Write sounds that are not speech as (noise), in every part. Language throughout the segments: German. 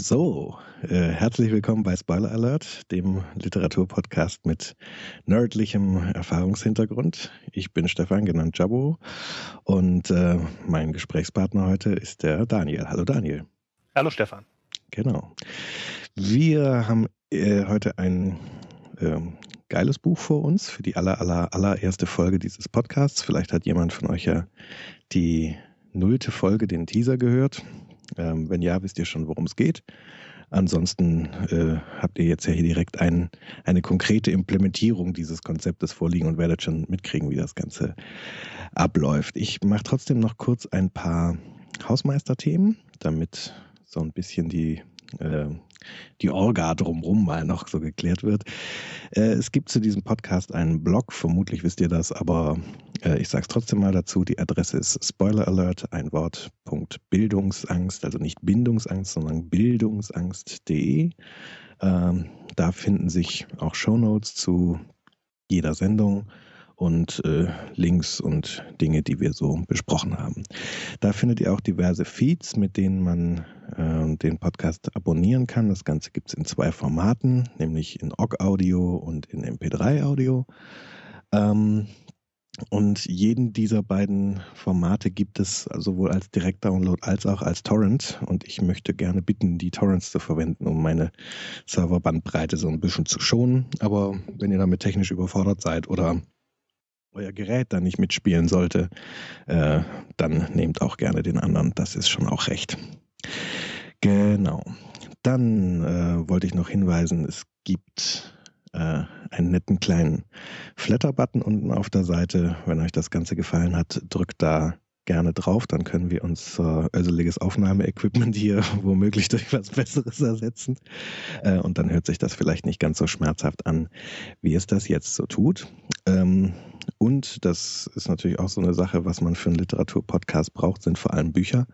So, äh, herzlich willkommen bei Spoiler Alert, dem Literaturpodcast mit nerdlichem Erfahrungshintergrund. Ich bin Stefan, genannt Jabo, und äh, mein Gesprächspartner heute ist der Daniel. Hallo Daniel. Hallo Stefan. Genau. Wir haben äh, heute ein ähm, geiles Buch vor uns für die aller, aller, allererste Folge dieses Podcasts. Vielleicht hat jemand von euch ja die nullte Folge, den Teaser gehört. Ähm, wenn ja, wisst ihr schon, worum es geht. Ansonsten äh, habt ihr jetzt ja hier direkt ein, eine konkrete Implementierung dieses Konzeptes vorliegen und werdet schon mitkriegen, wie das Ganze abläuft. Ich mache trotzdem noch kurz ein paar Hausmeisterthemen, damit so ein bisschen die äh, die Orga drumrum mal noch so geklärt wird. Äh, es gibt zu diesem Podcast einen Blog, vermutlich wisst ihr das, aber äh, ich sage es trotzdem mal dazu. Die Adresse ist Spoiler Alert, ein Wort, Punkt Bildungsangst, also nicht Bindungsangst, sondern bildungsangst.de. Ähm, da finden sich auch Shownotes zu jeder Sendung und äh, Links und Dinge, die wir so besprochen haben. Da findet ihr auch diverse Feeds, mit denen man äh, den Podcast abonnieren kann. Das Ganze gibt es in zwei Formaten, nämlich in OGG-Audio und in MP3-Audio. Ähm, und jeden dieser beiden Formate gibt es sowohl als Direktdownload als auch als Torrent. Und ich möchte gerne bitten, die Torrents zu verwenden, um meine Serverbandbreite so ein bisschen zu schonen. Aber wenn ihr damit technisch überfordert seid oder euer Gerät da nicht mitspielen sollte, äh, dann nehmt auch gerne den anderen. Das ist schon auch recht. Genau. Dann äh, wollte ich noch hinweisen, es gibt äh, einen netten kleinen Flatter-Button unten auf der Seite. Wenn euch das Ganze gefallen hat, drückt da gerne drauf, dann können wir unser öseliges Aufnahmeequipment hier (laughs) womöglich durch was Besseres ersetzen. Äh, und dann hört sich das vielleicht nicht ganz so schmerzhaft an, wie es das jetzt so tut. Ähm, und das ist natürlich auch so eine Sache, was man für einen Literaturpodcast braucht, sind vor allem Bücher.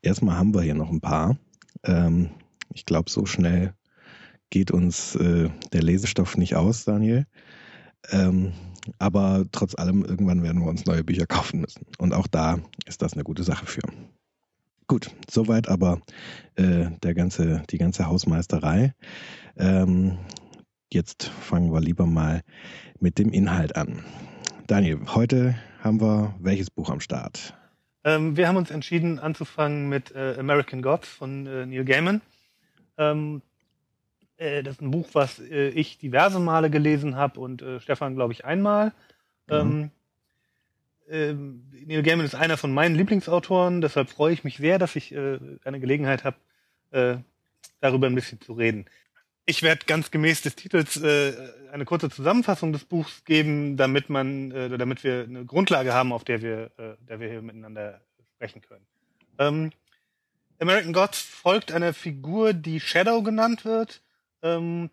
Erstmal haben wir hier noch ein paar. Ähm, ich glaube, so schnell geht uns äh, der Lesestoff nicht aus, Daniel. Ähm, aber trotz allem, irgendwann werden wir uns neue Bücher kaufen müssen. Und auch da ist das eine gute Sache für. Gut, soweit aber äh, der ganze, die ganze Hausmeisterei. Ähm, jetzt fangen wir lieber mal mit dem Inhalt an. Daniel, heute haben wir welches Buch am Start? Ähm, wir haben uns entschieden anzufangen mit äh, American Gods von äh, Neil Gaiman. Ähm, äh, das ist ein Buch, was äh, ich diverse Male gelesen habe und äh, Stefan, glaube ich, einmal. Mhm. Ähm, Neil Gaiman ist einer von meinen Lieblingsautoren, deshalb freue ich mich sehr, dass ich äh, eine Gelegenheit habe, äh, darüber ein bisschen zu reden. Ich werde ganz gemäß des Titels äh, eine kurze Zusammenfassung des Buchs geben, damit man, damit wir eine Grundlage haben, auf der wir, der wir hier miteinander sprechen können. Ähm, American Gods folgt einer Figur, die Shadow genannt wird. Ähm,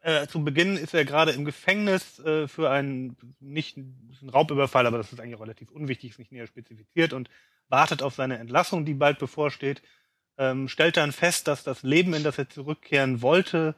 äh, zu Beginn ist er gerade im Gefängnis äh, für einen nicht einen Raubüberfall, aber das ist eigentlich relativ unwichtig, ist nicht näher spezifiziert und wartet auf seine Entlassung, die bald bevorsteht. Ähm, stellt dann fest, dass das Leben, in das er zurückkehren wollte,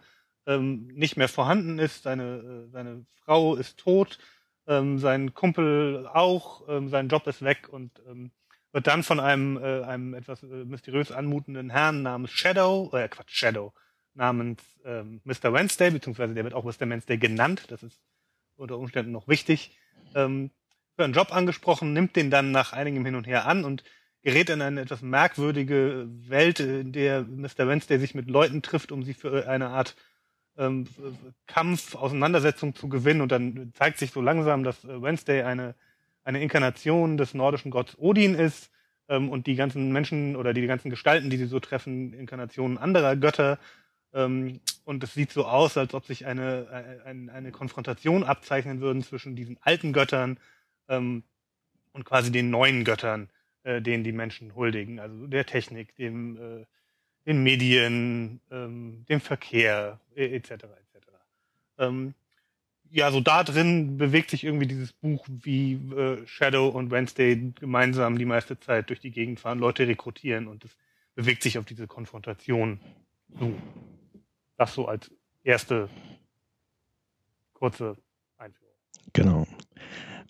ähm, nicht mehr vorhanden ist. Seine, äh, seine Frau ist tot, ähm, sein Kumpel auch, ähm, sein Job ist weg und ähm, wird dann von einem, äh, einem etwas äh, mysteriös anmutenden Herrn namens Shadow, äh, Quatsch, Shadow, namens ähm, Mr. Wednesday, beziehungsweise der wird auch Mr. Wednesday genannt, das ist unter Umständen noch wichtig, ähm, für einen Job angesprochen, nimmt den dann nach einigem Hin und Her an und gerät in eine etwas merkwürdige Welt, in der Mr. Wednesday sich mit Leuten trifft, um sie für eine Art ähm, Kampf, Auseinandersetzung zu gewinnen. Und dann zeigt sich so langsam, dass äh, Wednesday eine, eine Inkarnation des nordischen Gottes Odin ist ähm, und die ganzen Menschen oder die ganzen Gestalten, die sie so treffen, Inkarnationen anderer Götter ähm, und es sieht so aus, als ob sich eine, eine, eine Konfrontation abzeichnen würden zwischen diesen alten Göttern ähm, und quasi den neuen Göttern, äh, denen die Menschen huldigen. Also der Technik, dem, äh, den Medien, ähm, dem Verkehr, etc. etc. Ähm, ja, so da drin bewegt sich irgendwie dieses Buch, wie äh, Shadow und Wednesday gemeinsam die meiste Zeit durch die Gegend fahren, Leute rekrutieren und es bewegt sich auf diese Konfrontation zu. Das so als erste kurze Einführung. Genau.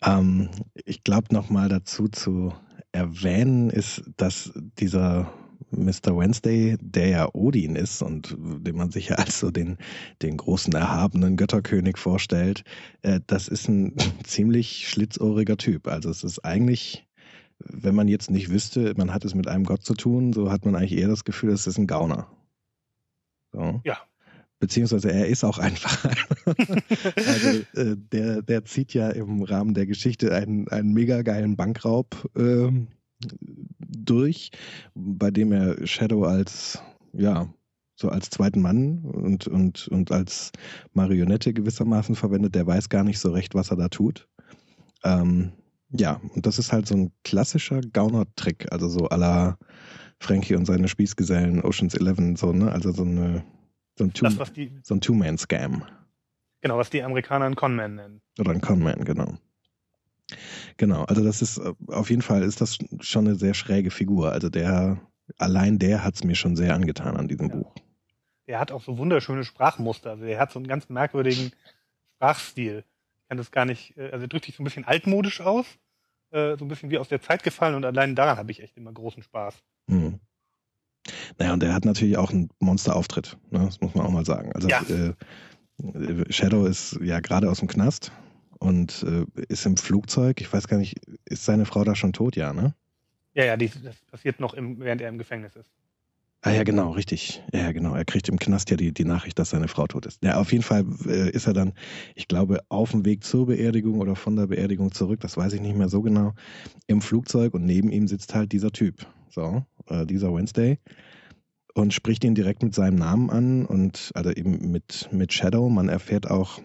Ähm, ich glaube, nochmal dazu zu erwähnen ist, dass dieser Mr. Wednesday, der ja Odin ist und den man sich ja als so den, den großen erhabenen Götterkönig vorstellt, äh, das ist ein (laughs) ziemlich schlitzohriger Typ. Also es ist eigentlich, wenn man jetzt nicht wüsste, man hat es mit einem Gott zu tun, so hat man eigentlich eher das Gefühl, es ist ein Gauner. So. Ja. Beziehungsweise er ist auch einfach. (laughs) also äh, der, der zieht ja im Rahmen der Geschichte einen, einen mega geilen Bankraub äh, durch, bei dem er Shadow als, ja, so als zweiten Mann und, und, und als Marionette gewissermaßen verwendet. Der weiß gar nicht so recht, was er da tut. Ähm, ja, und das ist halt so ein klassischer Gauner-Trick, also so la Frankie und seine Spießgesellen, Oceans 11, so, ne? Also so eine so ein, Two, das, die, so ein Two-Man-Scam. Genau, was die Amerikaner einen Conman nennen. Oder ein Conman, genau. Genau, also das ist äh, auf jeden Fall ist das schon eine sehr schräge Figur. Also der, allein der hat es mir schon sehr angetan an diesem ja. Buch. Der hat auch so wunderschöne Sprachmuster. Also der hat so einen ganz merkwürdigen Sprachstil. Ich kann das gar nicht, äh, also er drückt sich so ein bisschen altmodisch aus, äh, so ein bisschen wie aus der Zeit gefallen und allein daran habe ich echt immer großen Spaß. Mhm. Naja, und er hat natürlich auch einen Monsterauftritt, ne? das muss man auch mal sagen. Also ja. äh, Shadow ist ja gerade aus dem Knast und äh, ist im Flugzeug. Ich weiß gar nicht, ist seine Frau da schon tot? Ja, ne? Ja, ja, die, das passiert noch, im, während er im Gefängnis ist. Ah ja, genau, richtig. Ja, genau. Er kriegt im Knast ja die, die Nachricht, dass seine Frau tot ist. Ja, auf jeden Fall äh, ist er dann, ich glaube, auf dem Weg zur Beerdigung oder von der Beerdigung zurück, das weiß ich nicht mehr so genau, im Flugzeug und neben ihm sitzt halt dieser Typ. So, äh, dieser Wednesday. Und spricht ihn direkt mit seinem Namen an und also eben mit, mit Shadow. Man erfährt auch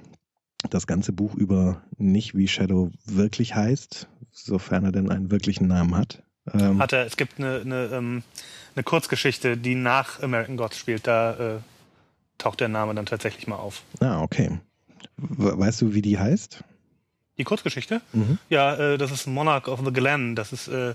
das ganze Buch über nicht, wie Shadow wirklich heißt, sofern er denn einen wirklichen Namen hat. Ähm, hat er, es gibt eine, eine, ähm, eine Kurzgeschichte, die nach American Gods spielt, da äh, taucht der Name dann tatsächlich mal auf. Ah, okay. Weißt du, wie die heißt? Die Kurzgeschichte? Mhm. Ja, äh, das ist Monarch of the Glen. Das ist äh,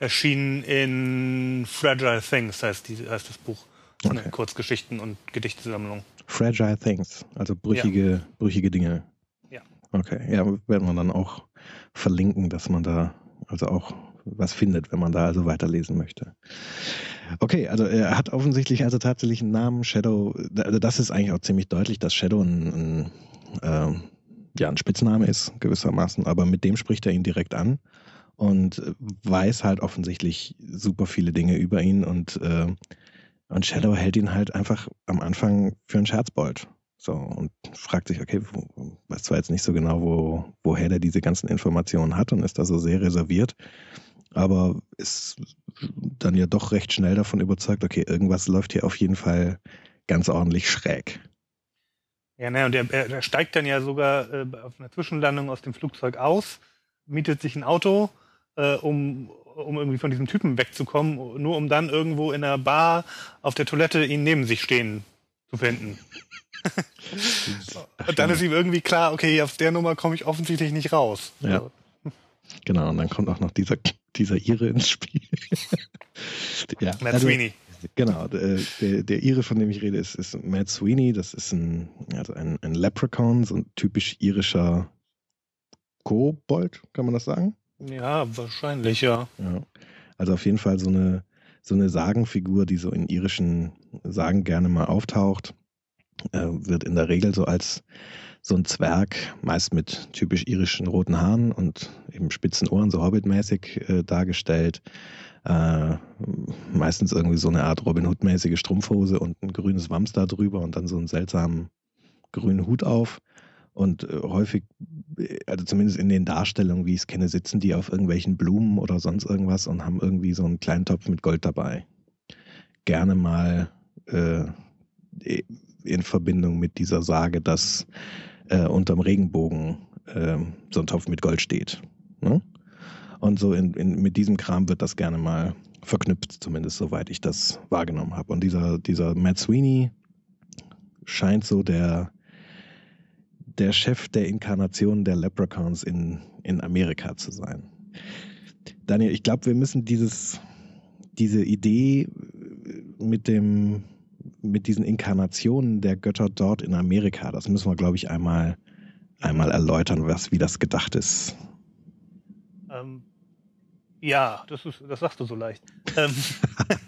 erschienen in Fragile Things, heißt, die, heißt das Buch. Okay. Eine Kurzgeschichten- und Gedichtesammlung. Fragile Things, also brüchige, ja. brüchige Dinge. Ja. Okay, ja, werden wir dann auch verlinken, dass man da also auch was findet, wenn man da also weiterlesen möchte. Okay, also er hat offensichtlich also tatsächlich einen Namen, Shadow, also das ist eigentlich auch ziemlich deutlich, dass Shadow ein, ein, äh, ja, ein Spitzname ist, gewissermaßen, aber mit dem spricht er ihn direkt an und weiß halt offensichtlich super viele Dinge über ihn und, äh, und Shadow hält ihn halt einfach am Anfang für einen Scherzbold. So, und fragt sich, okay, weiß zwar jetzt nicht so genau, wo, woher der diese ganzen Informationen hat und ist da so sehr reserviert, aber ist dann ja doch recht schnell davon überzeugt, okay, irgendwas läuft hier auf jeden Fall ganz ordentlich schräg. Ja, ne, und er, er steigt dann ja sogar äh, auf einer Zwischenlandung aus dem Flugzeug aus, mietet sich ein Auto äh, um, um irgendwie von diesem Typen wegzukommen, nur um dann irgendwo in einer Bar auf der Toilette ihn neben sich stehen zu finden. (laughs) und dann ist ihm irgendwie klar, okay, aus der Nummer komme ich offensichtlich nicht raus. Ja. Genau, und dann kommt auch noch dieser, dieser Ire ins Spiel. (laughs) ja. Matt also, Sweeney. Genau, der, der, der Ire, von dem ich rede, ist, ist Matt Sweeney. Das ist ein, also ein, ein Leprechaun, so ein typisch irischer Kobold, kann man das sagen? Ja, wahrscheinlich, ja. ja. Also auf jeden Fall so eine, so eine Sagenfigur, die so in irischen Sagen gerne mal auftaucht, äh, wird in der Regel so als so ein Zwerg, meist mit typisch irischen roten Haaren und eben spitzen Ohren, so hobbitmäßig äh, dargestellt. Äh, meistens irgendwie so eine Art Robin Hood-mäßige Strumpfhose und ein grünes Wams da drüber und dann so einen seltsamen grünen Hut auf. Und äh, häufig, also zumindest in den Darstellungen, wie ich es kenne, sitzen die auf irgendwelchen Blumen oder sonst irgendwas und haben irgendwie so einen kleinen Topf mit Gold dabei. Gerne mal äh, in Verbindung mit dieser Sage, dass äh, unterm Regenbogen äh, so ein Topf mit Gold steht. Ne? Und so in, in, mit diesem Kram wird das gerne mal verknüpft, zumindest soweit ich das wahrgenommen habe. Und dieser, dieser Matt Sweeney scheint so der der Chef der Inkarnation der Leprechauns in, in Amerika zu sein. Daniel, ich glaube, wir müssen dieses, diese Idee mit dem, mit diesen Inkarnationen der Götter dort in Amerika, das müssen wir, glaube ich, einmal, einmal erläutern, was, wie das gedacht ist. Ähm, ja, das ist, das sagst du so leicht. ähm,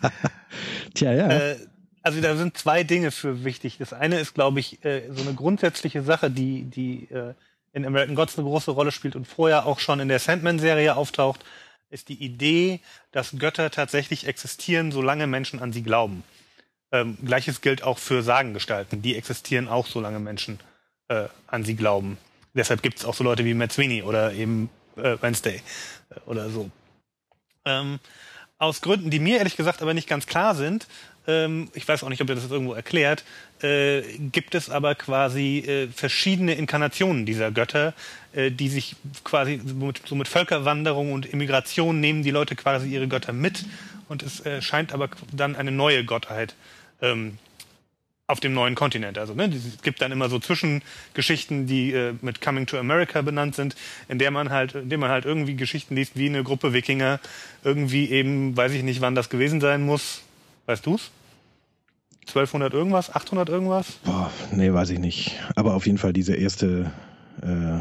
(laughs) Tja, ja. Äh, also da sind zwei Dinge für wichtig. Das eine ist, glaube ich, äh, so eine grundsätzliche Sache, die, die äh, in American Gods eine große Rolle spielt und vorher auch schon in der Sandman-Serie auftaucht, ist die Idee, dass Götter tatsächlich existieren, solange Menschen an sie glauben. Ähm, Gleiches gilt auch für Sagengestalten. Die existieren auch, solange Menschen äh, an sie glauben. Deshalb gibt es auch so Leute wie Matt Sweeney oder eben äh, Wednesday äh, oder so. Ähm, aus Gründen, die mir ehrlich gesagt aber nicht ganz klar sind, ähm, ich weiß auch nicht, ob ihr das irgendwo erklärt, äh, gibt es aber quasi äh, verschiedene Inkarnationen dieser Götter, äh, die sich quasi mit, so mit Völkerwanderung und Immigration nehmen die Leute quasi ihre Götter mit. Und es äh, scheint aber dann eine neue Gottheit ähm, auf dem neuen Kontinent. Also ne, es gibt dann immer so Zwischengeschichten, die äh, mit Coming to America benannt sind, in der man halt, in dem man halt irgendwie Geschichten liest, wie eine Gruppe Wikinger irgendwie eben, weiß ich nicht, wann das gewesen sein muss. Weißt du's? 1200 irgendwas, 800 irgendwas? Boah, nee, weiß ich nicht. Aber auf jeden Fall diese erste äh,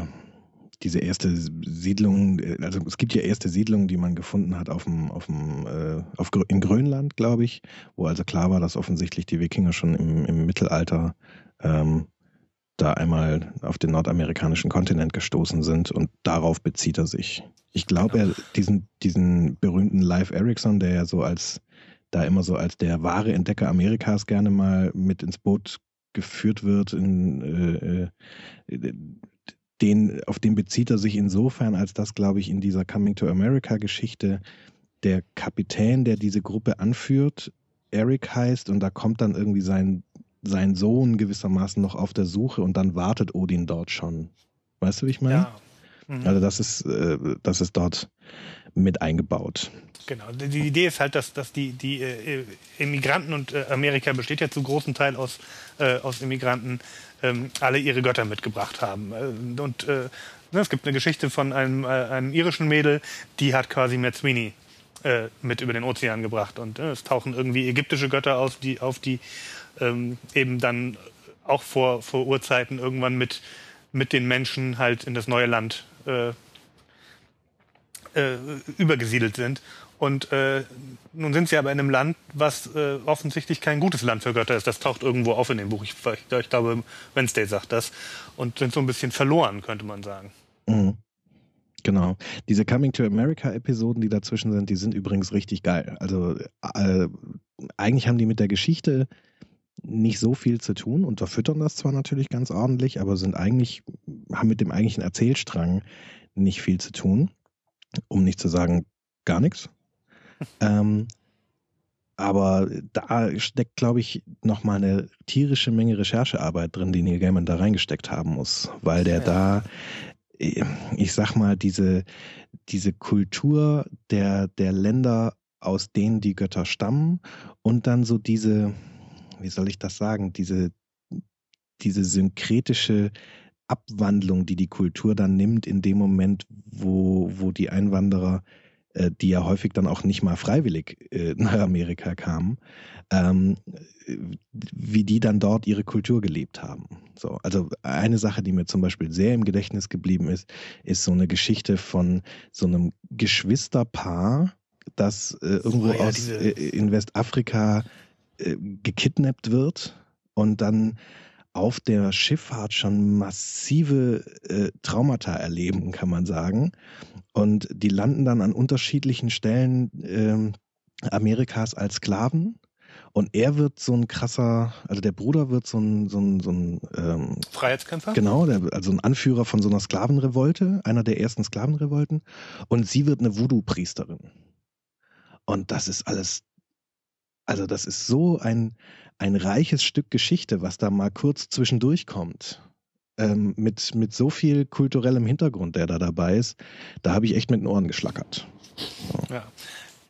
diese erste Siedlung, äh, also es gibt ja erste Siedlungen, die man gefunden hat auf dem, auf dem, äh, auf, in Grönland, glaube ich, wo also klar war, dass offensichtlich die Wikinger schon im, im Mittelalter ähm, da einmal auf den nordamerikanischen Kontinent gestoßen sind und darauf bezieht er sich. Ich glaube, er diesen, diesen berühmten Live Erickson, der ja so als da immer so als der wahre Entdecker Amerikas gerne mal mit ins Boot geführt wird, in, äh, äh den, auf den bezieht er sich insofern, als dass, glaube ich, in dieser Coming to America Geschichte der Kapitän, der diese Gruppe anführt, Eric heißt und da kommt dann irgendwie sein, sein Sohn gewissermaßen noch auf der Suche und dann wartet Odin dort schon. Weißt du, wie ich meine? Ja. Mhm. Also das ist, äh, das ist dort mit eingebaut. Genau. Die Idee ist halt, dass, dass die, die äh, Immigranten und äh, Amerika besteht ja zu großen Teil aus, äh, aus Immigranten, ähm, alle ihre Götter mitgebracht haben. Äh, und äh, ne, es gibt eine Geschichte von einem, äh, einem irischen Mädel, die hat quasi Sweeney äh, mit über den Ozean gebracht. Und äh, es tauchen irgendwie ägyptische Götter aus, die, auf die ähm, eben dann auch vor, vor Urzeiten irgendwann mit, mit den Menschen halt in das neue Land äh, äh, übergesiedelt sind. Und äh, nun sind sie aber in einem Land, was äh, offensichtlich kein gutes Land für Götter ist. Das taucht irgendwo auf in dem Buch. Ich, ich, ich glaube, Wednesday sagt das. Und sind so ein bisschen verloren, könnte man sagen. Mhm. Genau. Diese Coming to America-Episoden, die dazwischen sind, die sind übrigens richtig geil. Also äh, eigentlich haben die mit der Geschichte nicht so viel zu tun und verfüttern das zwar natürlich ganz ordentlich, aber sind eigentlich, haben mit dem eigentlichen Erzählstrang nicht viel zu tun. Um nicht zu sagen, gar nichts. Ähm, aber da steckt, glaube ich, nochmal eine tierische Menge Recherchearbeit drin, die Neil Gaiman da reingesteckt haben muss, weil der ja. da, ich sag mal, diese, diese Kultur der, der Länder, aus denen die Götter stammen und dann so diese, wie soll ich das sagen, diese, diese synkretische Abwandlung, die die Kultur dann nimmt in dem Moment, wo, wo die Einwanderer äh, die ja häufig dann auch nicht mal freiwillig äh, (laughs) nach Amerika kamen, ähm, wie die dann dort ihre Kultur gelebt haben. So, also eine Sache, die mir zum Beispiel sehr im Gedächtnis geblieben ist, ist so eine Geschichte von so einem Geschwisterpaar, das äh, irgendwo oh, ja, aus äh, in Westafrika äh, gekidnappt wird und dann auf der Schifffahrt schon massive äh, Traumata erleben, kann man sagen. Und die landen dann an unterschiedlichen Stellen äh, Amerikas als Sklaven. Und er wird so ein krasser, also der Bruder wird so ein, so ein, so ein ähm, Freiheitskämpfer? Genau, der, also ein Anführer von so einer Sklavenrevolte, einer der ersten Sklavenrevolten. Und sie wird eine Voodoo-Priesterin. Und das ist alles, also das ist so ein, ein reiches Stück Geschichte, was da mal kurz zwischendurch kommt. Ähm, mit, mit so viel kulturellem Hintergrund, der da dabei ist, da habe ich echt mit den Ohren geschlackert. So. Ja.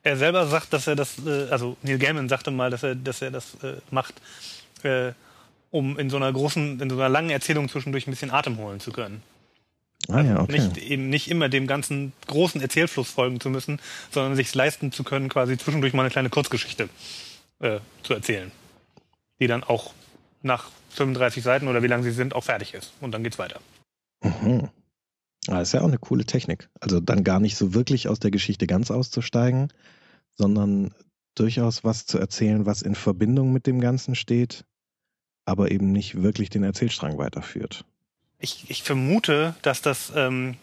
Er selber sagt, dass er das, äh, also Neil Gaiman sagte mal, dass er, dass er das äh, macht, äh, um in so einer großen, in so einer langen Erzählung zwischendurch ein bisschen Atem holen zu können. Ah, ja, also okay. nicht, eben nicht immer dem ganzen großen Erzählfluss folgen zu müssen, sondern sich leisten zu können, quasi zwischendurch mal eine kleine Kurzgeschichte äh, zu erzählen die dann auch nach 35 Seiten oder wie lang sie sind, auch fertig ist. Und dann geht's weiter. Mhm. Das ah, ist ja auch eine coole Technik. Also dann gar nicht so wirklich aus der Geschichte ganz auszusteigen, sondern durchaus was zu erzählen, was in Verbindung mit dem Ganzen steht, aber eben nicht wirklich den Erzählstrang weiterführt. Ich, ich vermute, dass das, ähm,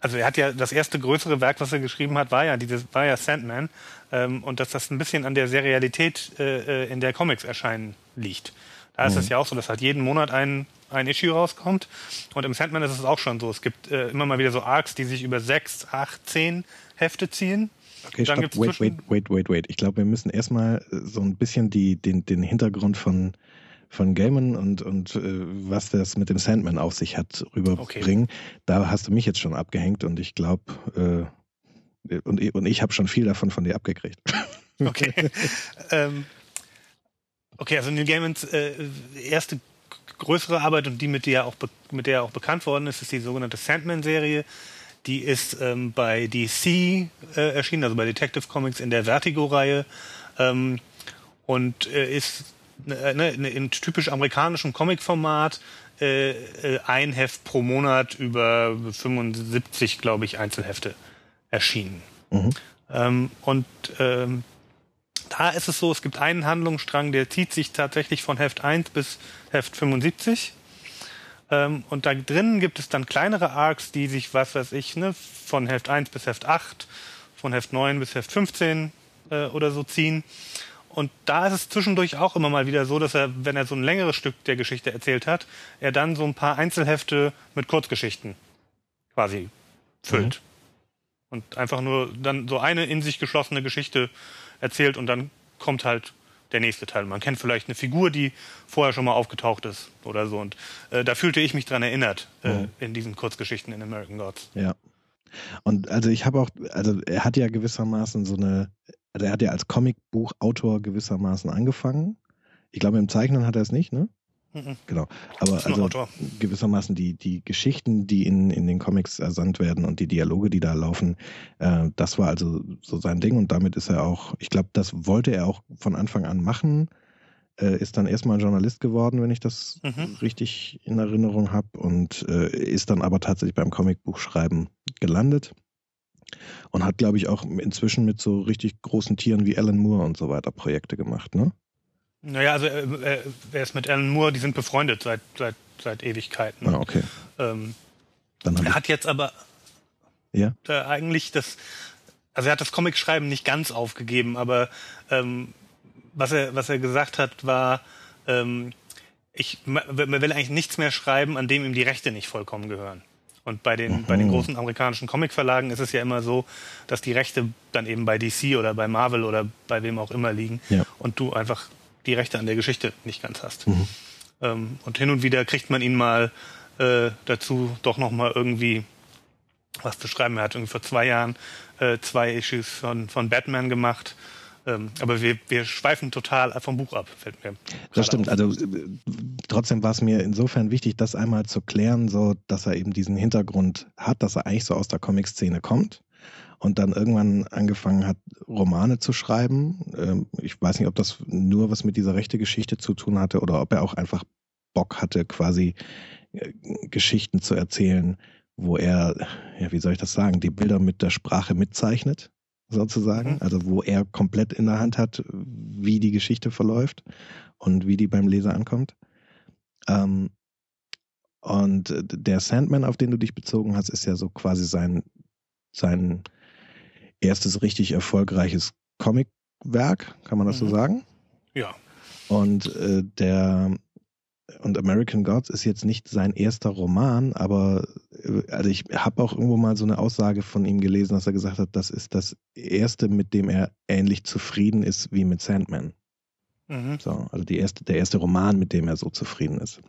also er hat ja das erste größere Werk, was er geschrieben hat, war ja dieses, war ja Sandman, ähm, und dass das ein bisschen an der Serialität äh, äh in der Comics erscheinen liegt. Da ist es mhm. ja auch so, dass halt jeden Monat ein, ein Issue rauskommt. Und im Sandman ist es auch schon so. Es gibt äh, immer mal wieder so Arcs, die sich über sechs, acht, zehn Hefte ziehen. Okay, stopp. Wait, wait, wait, wait, wait. Ich glaube, wir müssen erstmal so ein bisschen die, den, den Hintergrund von, von Gaiman und, und äh, was das mit dem Sandman auf sich hat, rüberbringen. Okay. Da hast du mich jetzt schon abgehängt und ich glaube, äh, und, und ich habe schon viel davon von dir abgekriegt. (laughs) Okay. ähm, Okay, also Neil Gaimans äh, erste größere Arbeit und die, mit der, auch mit der er auch bekannt worden ist, ist die sogenannte Sandman-Serie. Die ist ähm, bei DC äh, erschienen, also bei Detective Comics in der Vertigo-Reihe ähm, und äh, ist ne, ne, in typisch amerikanischem Comic-Format äh, äh, ein Heft pro Monat über 75, glaube ich, Einzelhefte erschienen. Mhm. Ähm, und ähm, da ist es so, es gibt einen Handlungsstrang, der zieht sich tatsächlich von Heft 1 bis Heft 75. Ähm, und da drinnen gibt es dann kleinere Arcs, die sich, was weiß ich, ne, von Heft 1 bis Heft 8, von Heft 9 bis Heft 15 äh, oder so ziehen. Und da ist es zwischendurch auch immer mal wieder so, dass er, wenn er so ein längeres Stück der Geschichte erzählt hat, er dann so ein paar Einzelhefte mit Kurzgeschichten quasi füllt. Mhm. Und einfach nur dann so eine in sich geschlossene Geschichte erzählt und dann kommt halt der nächste Teil. Man kennt vielleicht eine Figur, die vorher schon mal aufgetaucht ist oder so. Und äh, da fühlte ich mich dran erinnert äh, mhm. in diesen Kurzgeschichten in American Gods. Ja. Und also ich habe auch, also er hat ja gewissermaßen so eine, also er hat ja als Comicbuchautor gewissermaßen angefangen. Ich glaube, im Zeichnen hat er es nicht, ne? Mhm. Genau. Aber also gewissermaßen die, die Geschichten, die in, in den Comics ersandt werden und die Dialoge, die da laufen, äh, das war also so sein Ding und damit ist er auch, ich glaube, das wollte er auch von Anfang an machen. Äh, ist dann erstmal Journalist geworden, wenn ich das mhm. richtig in Erinnerung habe und äh, ist dann aber tatsächlich beim Comicbuchschreiben gelandet und hat, glaube ich, auch inzwischen mit so richtig großen Tieren wie Alan Moore und so weiter Projekte gemacht, ne? Naja, also äh, äh, er ist mit Alan Moore, die sind befreundet seit, seit, seit Ewigkeiten. Ah, okay. Ähm, er hat jetzt aber ja? äh, eigentlich das, also er hat das Comicschreiben nicht ganz aufgegeben, aber ähm, was er, was er gesagt hat, war, ähm, ich man will eigentlich nichts mehr schreiben, an dem ihm die Rechte nicht vollkommen gehören. Und bei den, mhm. bei den mhm. großen amerikanischen Comicverlagen ist es ja immer so, dass die Rechte dann eben bei DC oder bei Marvel oder bei wem auch immer liegen ja. und du einfach die Rechte an der Geschichte nicht ganz hast. Mhm. Ähm, und hin und wieder kriegt man ihn mal äh, dazu, doch nochmal irgendwie was zu schreiben. Er hat irgendwie vor zwei Jahren äh, zwei Issues von, von Batman gemacht. Ähm, aber wir, wir schweifen total vom Buch ab, fällt mir. Das stimmt. Auf. Also trotzdem war es mir insofern wichtig, das einmal zu klären, so dass er eben diesen Hintergrund hat, dass er eigentlich so aus der Comic-Szene kommt und dann irgendwann angefangen hat, Romane zu schreiben. Ähm, ich weiß nicht, ob das nur was mit dieser rechte Geschichte zu tun hatte oder ob er auch einfach Bock hatte, quasi äh, Geschichten zu erzählen, wo er, ja, wie soll ich das sagen, die Bilder mit der Sprache mitzeichnet, sozusagen. Mhm. Also wo er komplett in der Hand hat, wie die Geschichte verläuft und wie die beim Leser ankommt. Ähm, und der Sandman, auf den du dich bezogen hast, ist ja so quasi sein, sein erstes richtig erfolgreiches Comicwerk, kann man das mhm. so sagen? Ja. Und äh, der und American Gods ist jetzt nicht sein erster Roman, aber äh, also ich habe auch irgendwo mal so eine Aussage von ihm gelesen, dass er gesagt hat, das ist das erste, mit dem er ähnlich zufrieden ist wie mit Sandman. Mhm. So, also die erste, der erste Roman, mit dem er so zufrieden ist.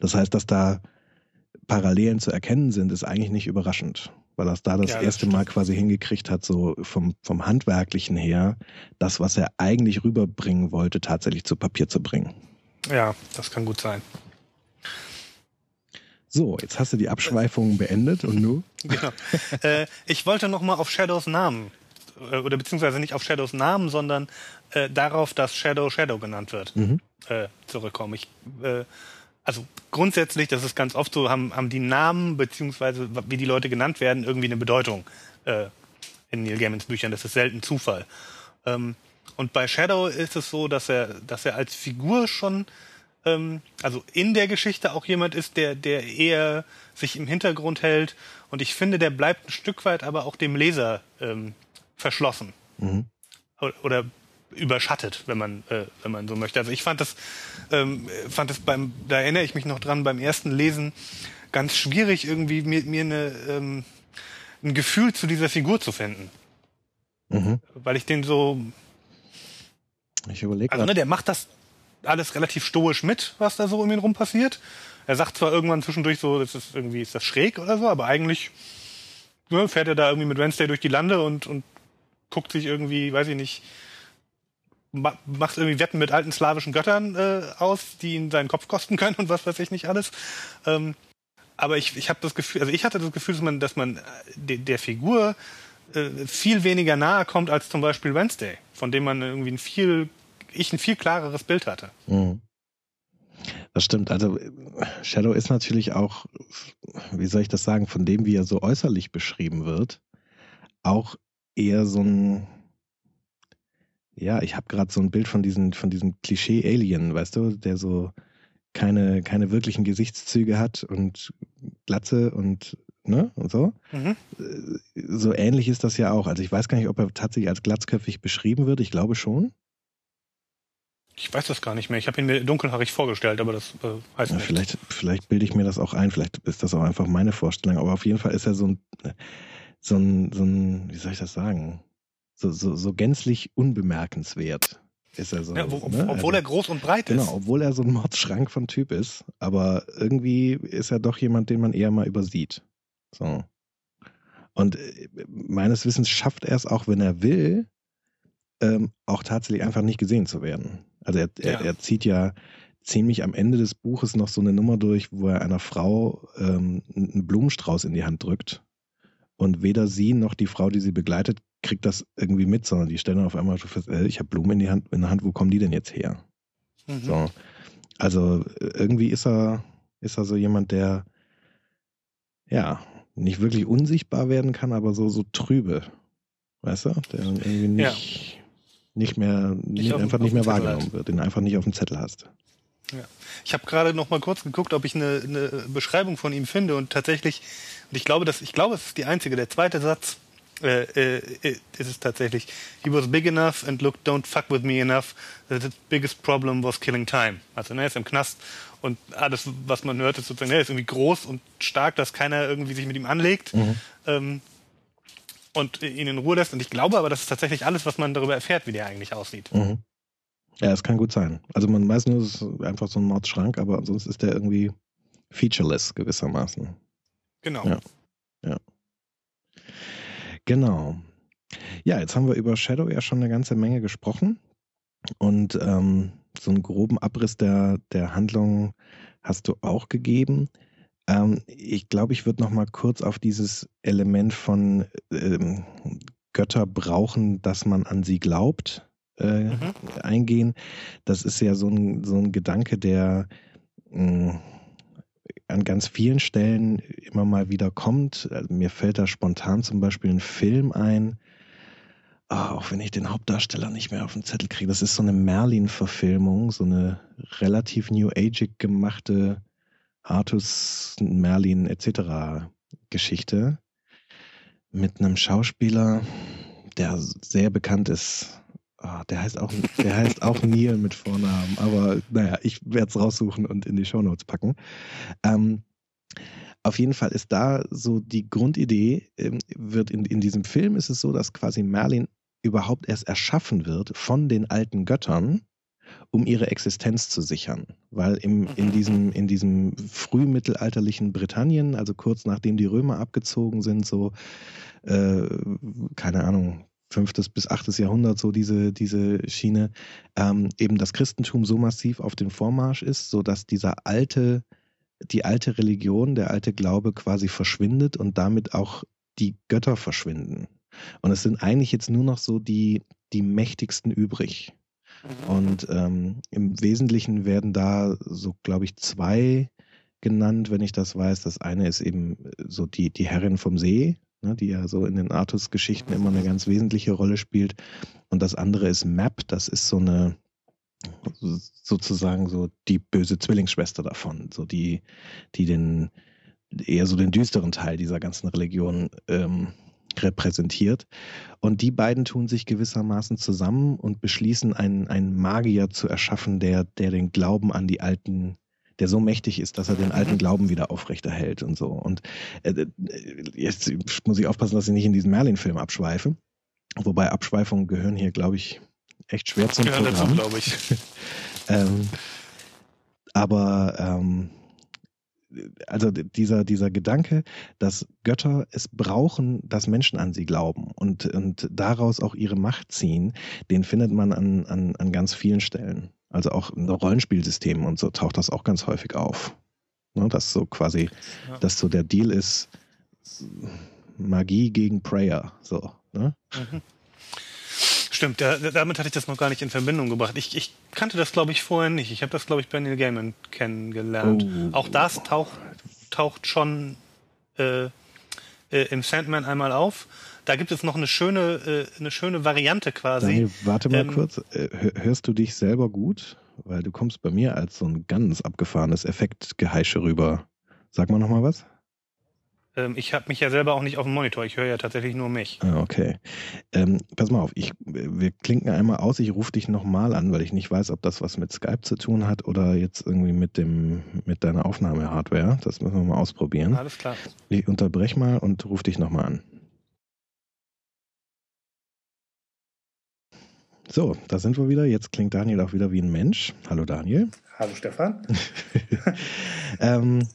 Das heißt, dass da Parallelen zu erkennen sind, ist eigentlich nicht überraschend weil er es da das, ja, das erste stimmt. Mal quasi hingekriegt hat, so vom, vom Handwerklichen her, das, was er eigentlich rüberbringen wollte, tatsächlich zu Papier zu bringen. Ja, das kann gut sein. So, jetzt hast du die Abschweifung beendet und nu? (laughs) Genau. äh, ich wollte noch mal auf Shadows Namen äh, oder beziehungsweise nicht auf Shadows Namen, sondern äh, darauf, dass Shadow Shadow genannt wird, mhm. äh, zurückkommen. Ich äh, also grundsätzlich, das ist ganz oft so, haben, haben die Namen beziehungsweise wie die Leute genannt werden irgendwie eine Bedeutung äh, in Neil Gaimans Büchern. Das ist selten Zufall. Ähm, und bei Shadow ist es so, dass er, dass er als Figur schon, ähm, also in der Geschichte auch jemand ist, der, der eher sich im Hintergrund hält. Und ich finde, der bleibt ein Stück weit aber auch dem Leser ähm, verschlossen. Mhm. Oder überschattet, wenn man, äh, wenn man so möchte. Also ich fand das, ähm, fand das beim, da erinnere ich mich noch dran, beim ersten Lesen ganz schwierig, irgendwie mir, mir eine, ähm, ein Gefühl zu dieser Figur zu finden. Mhm. Weil ich den so. Ich überlege. Also, ne, der macht das alles relativ stoisch mit, was da so um ihn rum passiert. Er sagt zwar irgendwann zwischendurch so, das ist irgendwie, ist das schräg oder so, aber eigentlich ne, fährt er da irgendwie mit Wednesday durch die Lande und, und guckt sich irgendwie, weiß ich nicht, macht irgendwie Wetten mit alten slawischen Göttern äh, aus, die ihn seinen Kopf kosten können und was weiß ich nicht alles. Ähm, aber ich, ich habe das Gefühl, also ich hatte das Gefühl, dass man, dass man äh, de, der Figur äh, viel weniger nahe kommt als zum Beispiel Wednesday, von dem man irgendwie ein viel, ich ein viel klareres Bild hatte. Mhm. Das stimmt. Also Shadow ist natürlich auch, wie soll ich das sagen, von dem, wie er so äußerlich beschrieben wird, auch eher so ein, ja, ich habe gerade so ein Bild von diesem, von diesem Klischee-Alien, weißt du, der so keine, keine wirklichen Gesichtszüge hat und Glatze und ne und so. Mhm. So ähnlich ist das ja auch. Also ich weiß gar nicht, ob er tatsächlich als glatzköpfig beschrieben wird. Ich glaube schon. Ich weiß das gar nicht mehr. Ich habe ihn mir dunkelhaarig vorgestellt, aber das äh, heißt ja, nicht. Vielleicht, vielleicht bilde ich mir das auch ein. Vielleicht ist das auch einfach meine Vorstellung. Aber auf jeden Fall ist er so ein, so ein, so ein, wie soll ich das sagen? So, so, so gänzlich unbemerkenswert ist er so. Ja, wo, ne? Obwohl also, er groß und breit ist. Genau, obwohl er so ein Mordsschrank von Typ ist. Aber irgendwie ist er doch jemand, den man eher mal übersieht. So. Und äh, meines Wissens schafft er es auch, wenn er will, ähm, auch tatsächlich einfach nicht gesehen zu werden. Also er, ja. er, er, zieht ja ziemlich am Ende des Buches noch so eine Nummer durch, wo er einer Frau ähm, einen Blumenstrauß in die Hand drückt. Und weder sie noch die Frau, die sie begleitet, kriegt das irgendwie mit, sondern die stellen auf einmal so fest, äh, ich habe Blumen in, die Hand, in der Hand, wo kommen die denn jetzt her? Mhm. So. Also irgendwie ist er, ist er so jemand, der ja nicht wirklich unsichtbar werden kann, aber so, so trübe. Weißt du? Der irgendwie nicht, ja. nicht mehr, nicht einfach nicht mehr wahrgenommen wird, den einfach nicht auf dem Zettel hast. Ja. Ich habe gerade noch mal kurz geguckt, ob ich eine, eine Beschreibung von ihm finde und tatsächlich, und ich glaube, dass ich glaube, es ist die einzige. Der zweite Satz äh, äh, äh, ist es tatsächlich. He was big enough and look, don't fuck with me enough. The biggest problem was killing time. Also ne, er ist im Knast und alles, was man hört, ist sozusagen, er ist irgendwie groß und stark, dass keiner irgendwie sich mit ihm anlegt. Mhm. Ähm, und ihn in Ruhe lässt. Und ich glaube aber, das ist tatsächlich alles, was man darüber erfährt, wie der eigentlich aussieht. Mhm. Ja, es kann gut sein. Also man weiß nur, es ist einfach so ein Mordschrank, aber sonst ist der irgendwie featureless gewissermaßen. Genau. Ja. ja. Genau. Ja, jetzt haben wir über Shadow ja schon eine ganze Menge gesprochen. Und ähm, so einen groben Abriss der, der Handlung hast du auch gegeben. Ähm, ich glaube, ich würde noch mal kurz auf dieses Element von ähm, Götter brauchen, dass man an sie glaubt, äh, mhm. eingehen. Das ist ja so ein, so ein Gedanke, der mh, mm, an ganz vielen Stellen immer mal wieder kommt. Also mir fällt da spontan zum Beispiel ein Film ein, oh, auch wenn ich den Hauptdarsteller nicht mehr auf den Zettel kriege. Das ist so eine Merlin-Verfilmung, so eine relativ New Agig gemachte Artus, Merlin etc. Geschichte mit einem Schauspieler, der sehr bekannt ist. Oh, der heißt auch, der heißt auch Neil mit Vornamen, aber naja, ich werde es raussuchen und in die Shownotes packen. Ähm, auf jeden Fall ist da so die Grundidee, ähm, wird in, in diesem Film ist es so, dass quasi Merlin überhaupt erst erschaffen wird von den alten Göttern, um ihre Existenz zu sichern. Weil im, in, diesem, in diesem frühmittelalterlichen Britannien, also kurz nachdem die Römer abgezogen sind, so, äh, keine Ahnung, fünftes bis achtes Jahrhundert so diese, diese Schiene, ähm, eben das Christentum so massiv auf dem Vormarsch ist, so dass dieser alte, die alte Religion, der alte Glaube quasi verschwindet und damit auch die Götter verschwinden. Und es sind eigentlich jetzt nur noch so die, die mächtigsten übrig. Mhm. Und ähm, im Wesentlichen werden da so, glaube ich, zwei genannt, wenn ich das weiß. Das eine ist eben so die, die Herrin vom See, ne, die ja so in den Artus-Geschichten immer eine ganz wesentliche Rolle spielt. Und das andere ist Map, das ist so eine sozusagen so die böse Zwillingsschwester davon, so die, die den eher so den düsteren Teil dieser ganzen Religion ähm, repräsentiert. Und die beiden tun sich gewissermaßen zusammen und beschließen, einen, einen Magier zu erschaffen, der, der den Glauben an die alten der so mächtig ist, dass er den alten. Glauben wieder aufrechterhält und so. Und äh, äh, jetzt muss ich aufpassen, dass ich nicht in diesen Merlin-Film abschweife. Wobei Abschweifungen gehören hier, glaube ich, echt schwer zum Gehören Programm. glaube ich. (laughs) ähm, aber ähm, also dieser, dieser Gedanke, dass Götter es brauchen, dass Menschen an sie glauben und, und daraus auch ihre Macht ziehen, den findet man an, an, an ganz vielen Stellen. Also auch in Rollenspielsystemen und so taucht das auch ganz häufig auf. Ne, dass so quasi, ja. dass so der Deal ist, Magie gegen Prayer. So, ne? Mhm. Stimmt, da, damit hatte ich das noch gar nicht in Verbindung gebracht. Ich, ich kannte das, glaube ich, vorher nicht. Ich habe das, glaube ich, bei Neil Gaiman kennengelernt. Oh. Auch das taucht, taucht schon äh, äh, im Sandman einmal auf. Da gibt es noch eine schöne, äh, eine schöne Variante quasi. Daniel, warte mal ähm, kurz. Äh, hörst du dich selber gut? Weil du kommst bei mir als so ein ganz abgefahrenes Effektgeheische rüber. Sag mal nochmal was. Ähm, ich habe mich ja selber auch nicht auf dem Monitor. Ich höre ja tatsächlich nur mich. Ah, okay. Ähm, pass mal auf, ich, wir klinken einmal aus. Ich rufe dich nochmal an, weil ich nicht weiß, ob das was mit Skype zu tun hat oder jetzt irgendwie mit dem mit deiner Aufnahmehardware. Das müssen wir mal ausprobieren. Alles klar. Ich unterbreche mal und rufe dich nochmal an. So, da sind wir wieder. Jetzt klingt Daniel auch wieder wie ein Mensch. Hallo Daniel. Hallo Stefan. (laughs) (laughs) ähm,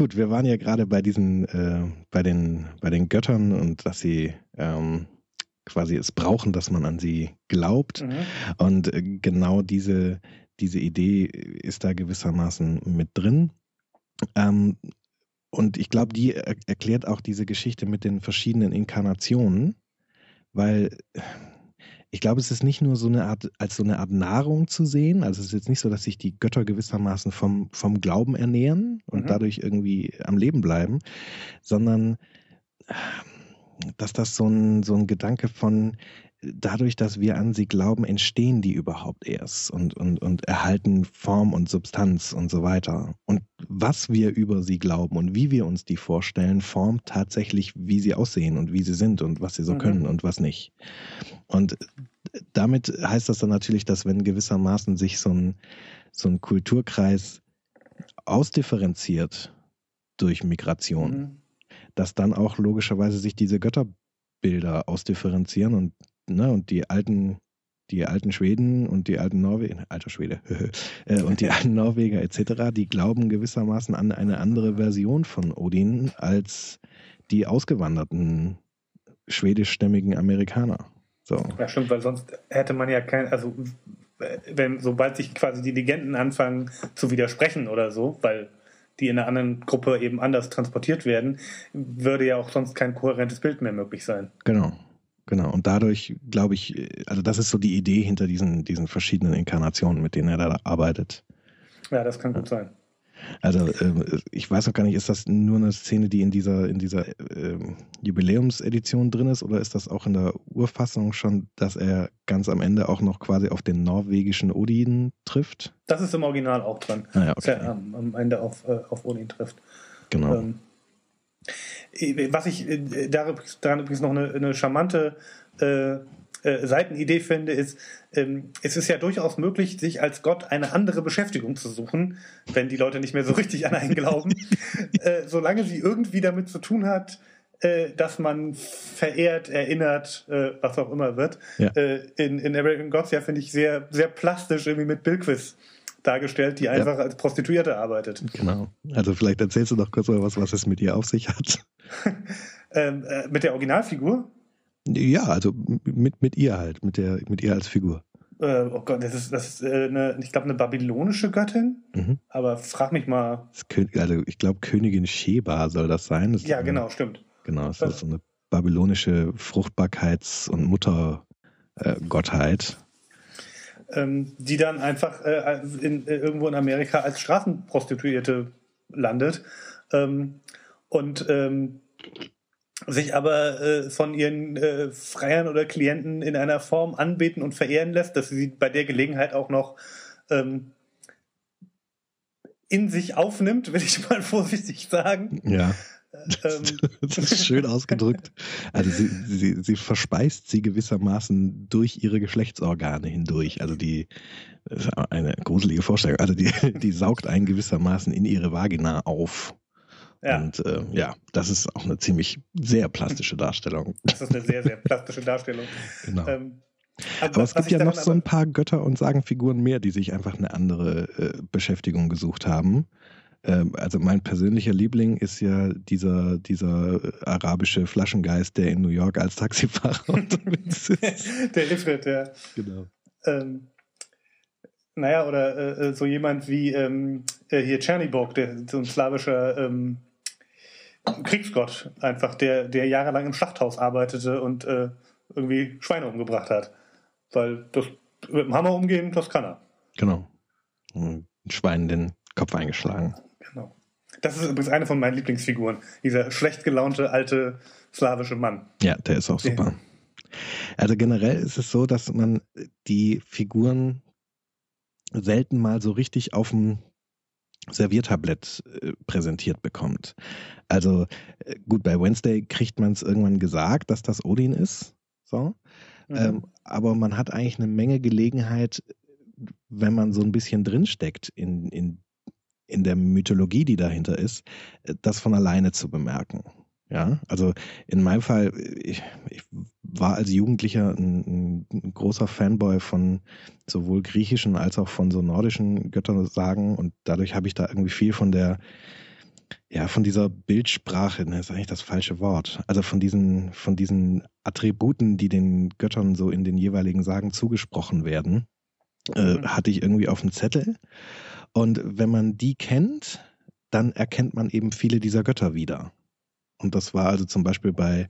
Gut, wir waren ja gerade bei diesen, äh, bei den, bei den Göttern und dass sie ähm, quasi es brauchen, dass man an sie glaubt. Mhm. Und äh, genau diese, diese Idee ist da gewissermaßen mit drin. Ähm, und ich glaube, die er erklärt auch diese Geschichte mit den verschiedenen Inkarnationen, weil ich glaube, es ist nicht nur so eine Art, als so eine Art Nahrung zu sehen. Also es ist jetzt nicht so, dass sich die Götter gewissermaßen vom, vom Glauben ernähren und mhm. dadurch irgendwie am Leben bleiben, sondern dass das so ein, so ein Gedanke von, dadurch, dass wir an sie glauben, entstehen die überhaupt erst und, und, und erhalten Form und Substanz und so weiter. Und was wir über sie glauben und wie wir uns die vorstellen, formt tatsächlich, wie sie aussehen und wie sie sind und was sie so mhm. können und was nicht. Und damit heißt das dann natürlich, dass wenn gewissermaßen sich so ein, so ein Kulturkreis ausdifferenziert durch Migration, mhm. dass dann auch logischerweise sich diese Götterbilder ausdifferenzieren und ne, und die alten, die alten Schweden und die alten Norweger, alter Schwede, (laughs) äh, und die alten Norweger etc., die glauben gewissermaßen an eine andere Version von Odin als die ausgewanderten schwedischstämmigen Amerikaner. So. Ja, stimmt, weil sonst hätte man ja kein, also wenn sobald sich quasi die Legenden anfangen zu widersprechen oder so, weil die in einer anderen Gruppe eben anders transportiert werden, würde ja auch sonst kein kohärentes Bild mehr möglich sein. Genau. Genau, und dadurch glaube ich, also das ist so die Idee hinter diesen, diesen verschiedenen Inkarnationen, mit denen er da arbeitet. Ja, das kann gut sein. Also äh, ich weiß noch gar nicht, ist das nur eine Szene, die in dieser, in dieser äh, Jubiläumsedition drin ist, oder ist das auch in der Urfassung schon, dass er ganz am Ende auch noch quasi auf den norwegischen Odin trifft? Das ist im Original auch drin. Ah, ja, okay. Dass er ähm, am Ende auf, äh, auf Odin trifft. Genau. Ähm, was ich äh, daran übrigens noch eine, eine charmante äh, äh, Seitenidee finde, ist, ähm, es ist ja durchaus möglich, sich als Gott eine andere Beschäftigung zu suchen, wenn die Leute nicht mehr so richtig an einen glauben, (laughs) äh, solange sie irgendwie damit zu tun hat, äh, dass man verehrt, erinnert, äh, was auch immer wird. Ja. Äh, in, in American Gods ja finde ich sehr, sehr plastisch irgendwie mit Billquiz dargestellt, die einfach ja. als Prostituierte arbeitet. Genau. Also vielleicht erzählst du noch kurz mal was, was es mit ihr auf sich hat. (laughs) ähm, äh, mit der Originalfigur? Ja, also mit, mit ihr halt, mit, der, mit ihr als Figur. Äh, oh Gott, das ist, das ist äh, eine, ich glaube, eine babylonische Göttin. Mhm. Aber frag mich mal. also ich glaube, Königin Sheba soll das sein. Das ja, eine, genau, stimmt. Genau, das, das ist so eine babylonische Fruchtbarkeits- und Muttergottheit. Ähm, die dann einfach äh, in, äh, irgendwo in Amerika als Straßenprostituierte landet. Ähm, und ähm, sich aber äh, von ihren äh, Freiern oder Klienten in einer Form anbeten und verehren lässt, dass sie bei der Gelegenheit auch noch ähm, in sich aufnimmt, will ich mal (laughs) vorsichtig sagen. Ja. Ähm. (laughs) Das ist schön ausgedrückt. Also sie, sie, sie verspeist sie gewissermaßen durch ihre Geschlechtsorgane hindurch. Also die eine gruselige Vorstellung. Also die, (laughs) die saugt einen gewissermaßen in ihre Vagina auf. Ja. Und äh, ja, das ist auch eine ziemlich sehr plastische Darstellung. Das ist eine sehr, sehr plastische Darstellung. Genau. Ähm, aber, aber es gibt ja noch so ein paar Götter und Sagenfiguren mehr, die sich einfach eine andere äh, Beschäftigung gesucht haben. Ähm, also mein persönlicher Liebling ist ja dieser, dieser arabische Flaschengeist, der in New York als Taxifahrer (laughs) unterwegs ist. (laughs) der Ifrit, ja. Genau. Ähm, naja, oder äh, äh, so jemand wie ähm, äh, hier Tschernibok, der so ein slawischer ähm, Kriegsgott einfach, der, der jahrelang im Schlachthaus arbeitete und äh, irgendwie Schweine umgebracht hat. Weil das mit dem Hammer umgehen, das kann er. Genau. Ein Schwein den Kopf eingeschlagen. Das ist übrigens eine von meinen Lieblingsfiguren. Dieser schlecht gelaunte alte slawische Mann. Ja, der ist auch super. Also generell ist es so, dass man die Figuren selten mal so richtig auf dem Serviertablett äh, präsentiert bekommt. Also äh, gut, bei Wednesday kriegt man es irgendwann gesagt, dass das Odin ist. So. Mhm. Ähm, aber man hat eigentlich eine Menge Gelegenheit, wenn man so ein bisschen drinsteckt in, in, in der Mythologie, die dahinter ist, äh, das von alleine zu bemerken. Ja, also in meinem Fall, ich, ich war als Jugendlicher ein, ein, großer Fanboy von sowohl griechischen als auch von so nordischen Göttersagen und dadurch habe ich da irgendwie viel von der, ja, von dieser Bildsprache, das ist eigentlich das falsche Wort, also von diesen, von diesen Attributen, die den Göttern so in den jeweiligen Sagen zugesprochen werden, äh, mhm. hatte ich irgendwie auf dem Zettel. Und wenn man die kennt, dann erkennt man eben viele dieser Götter wieder. Und das war also zum Beispiel bei,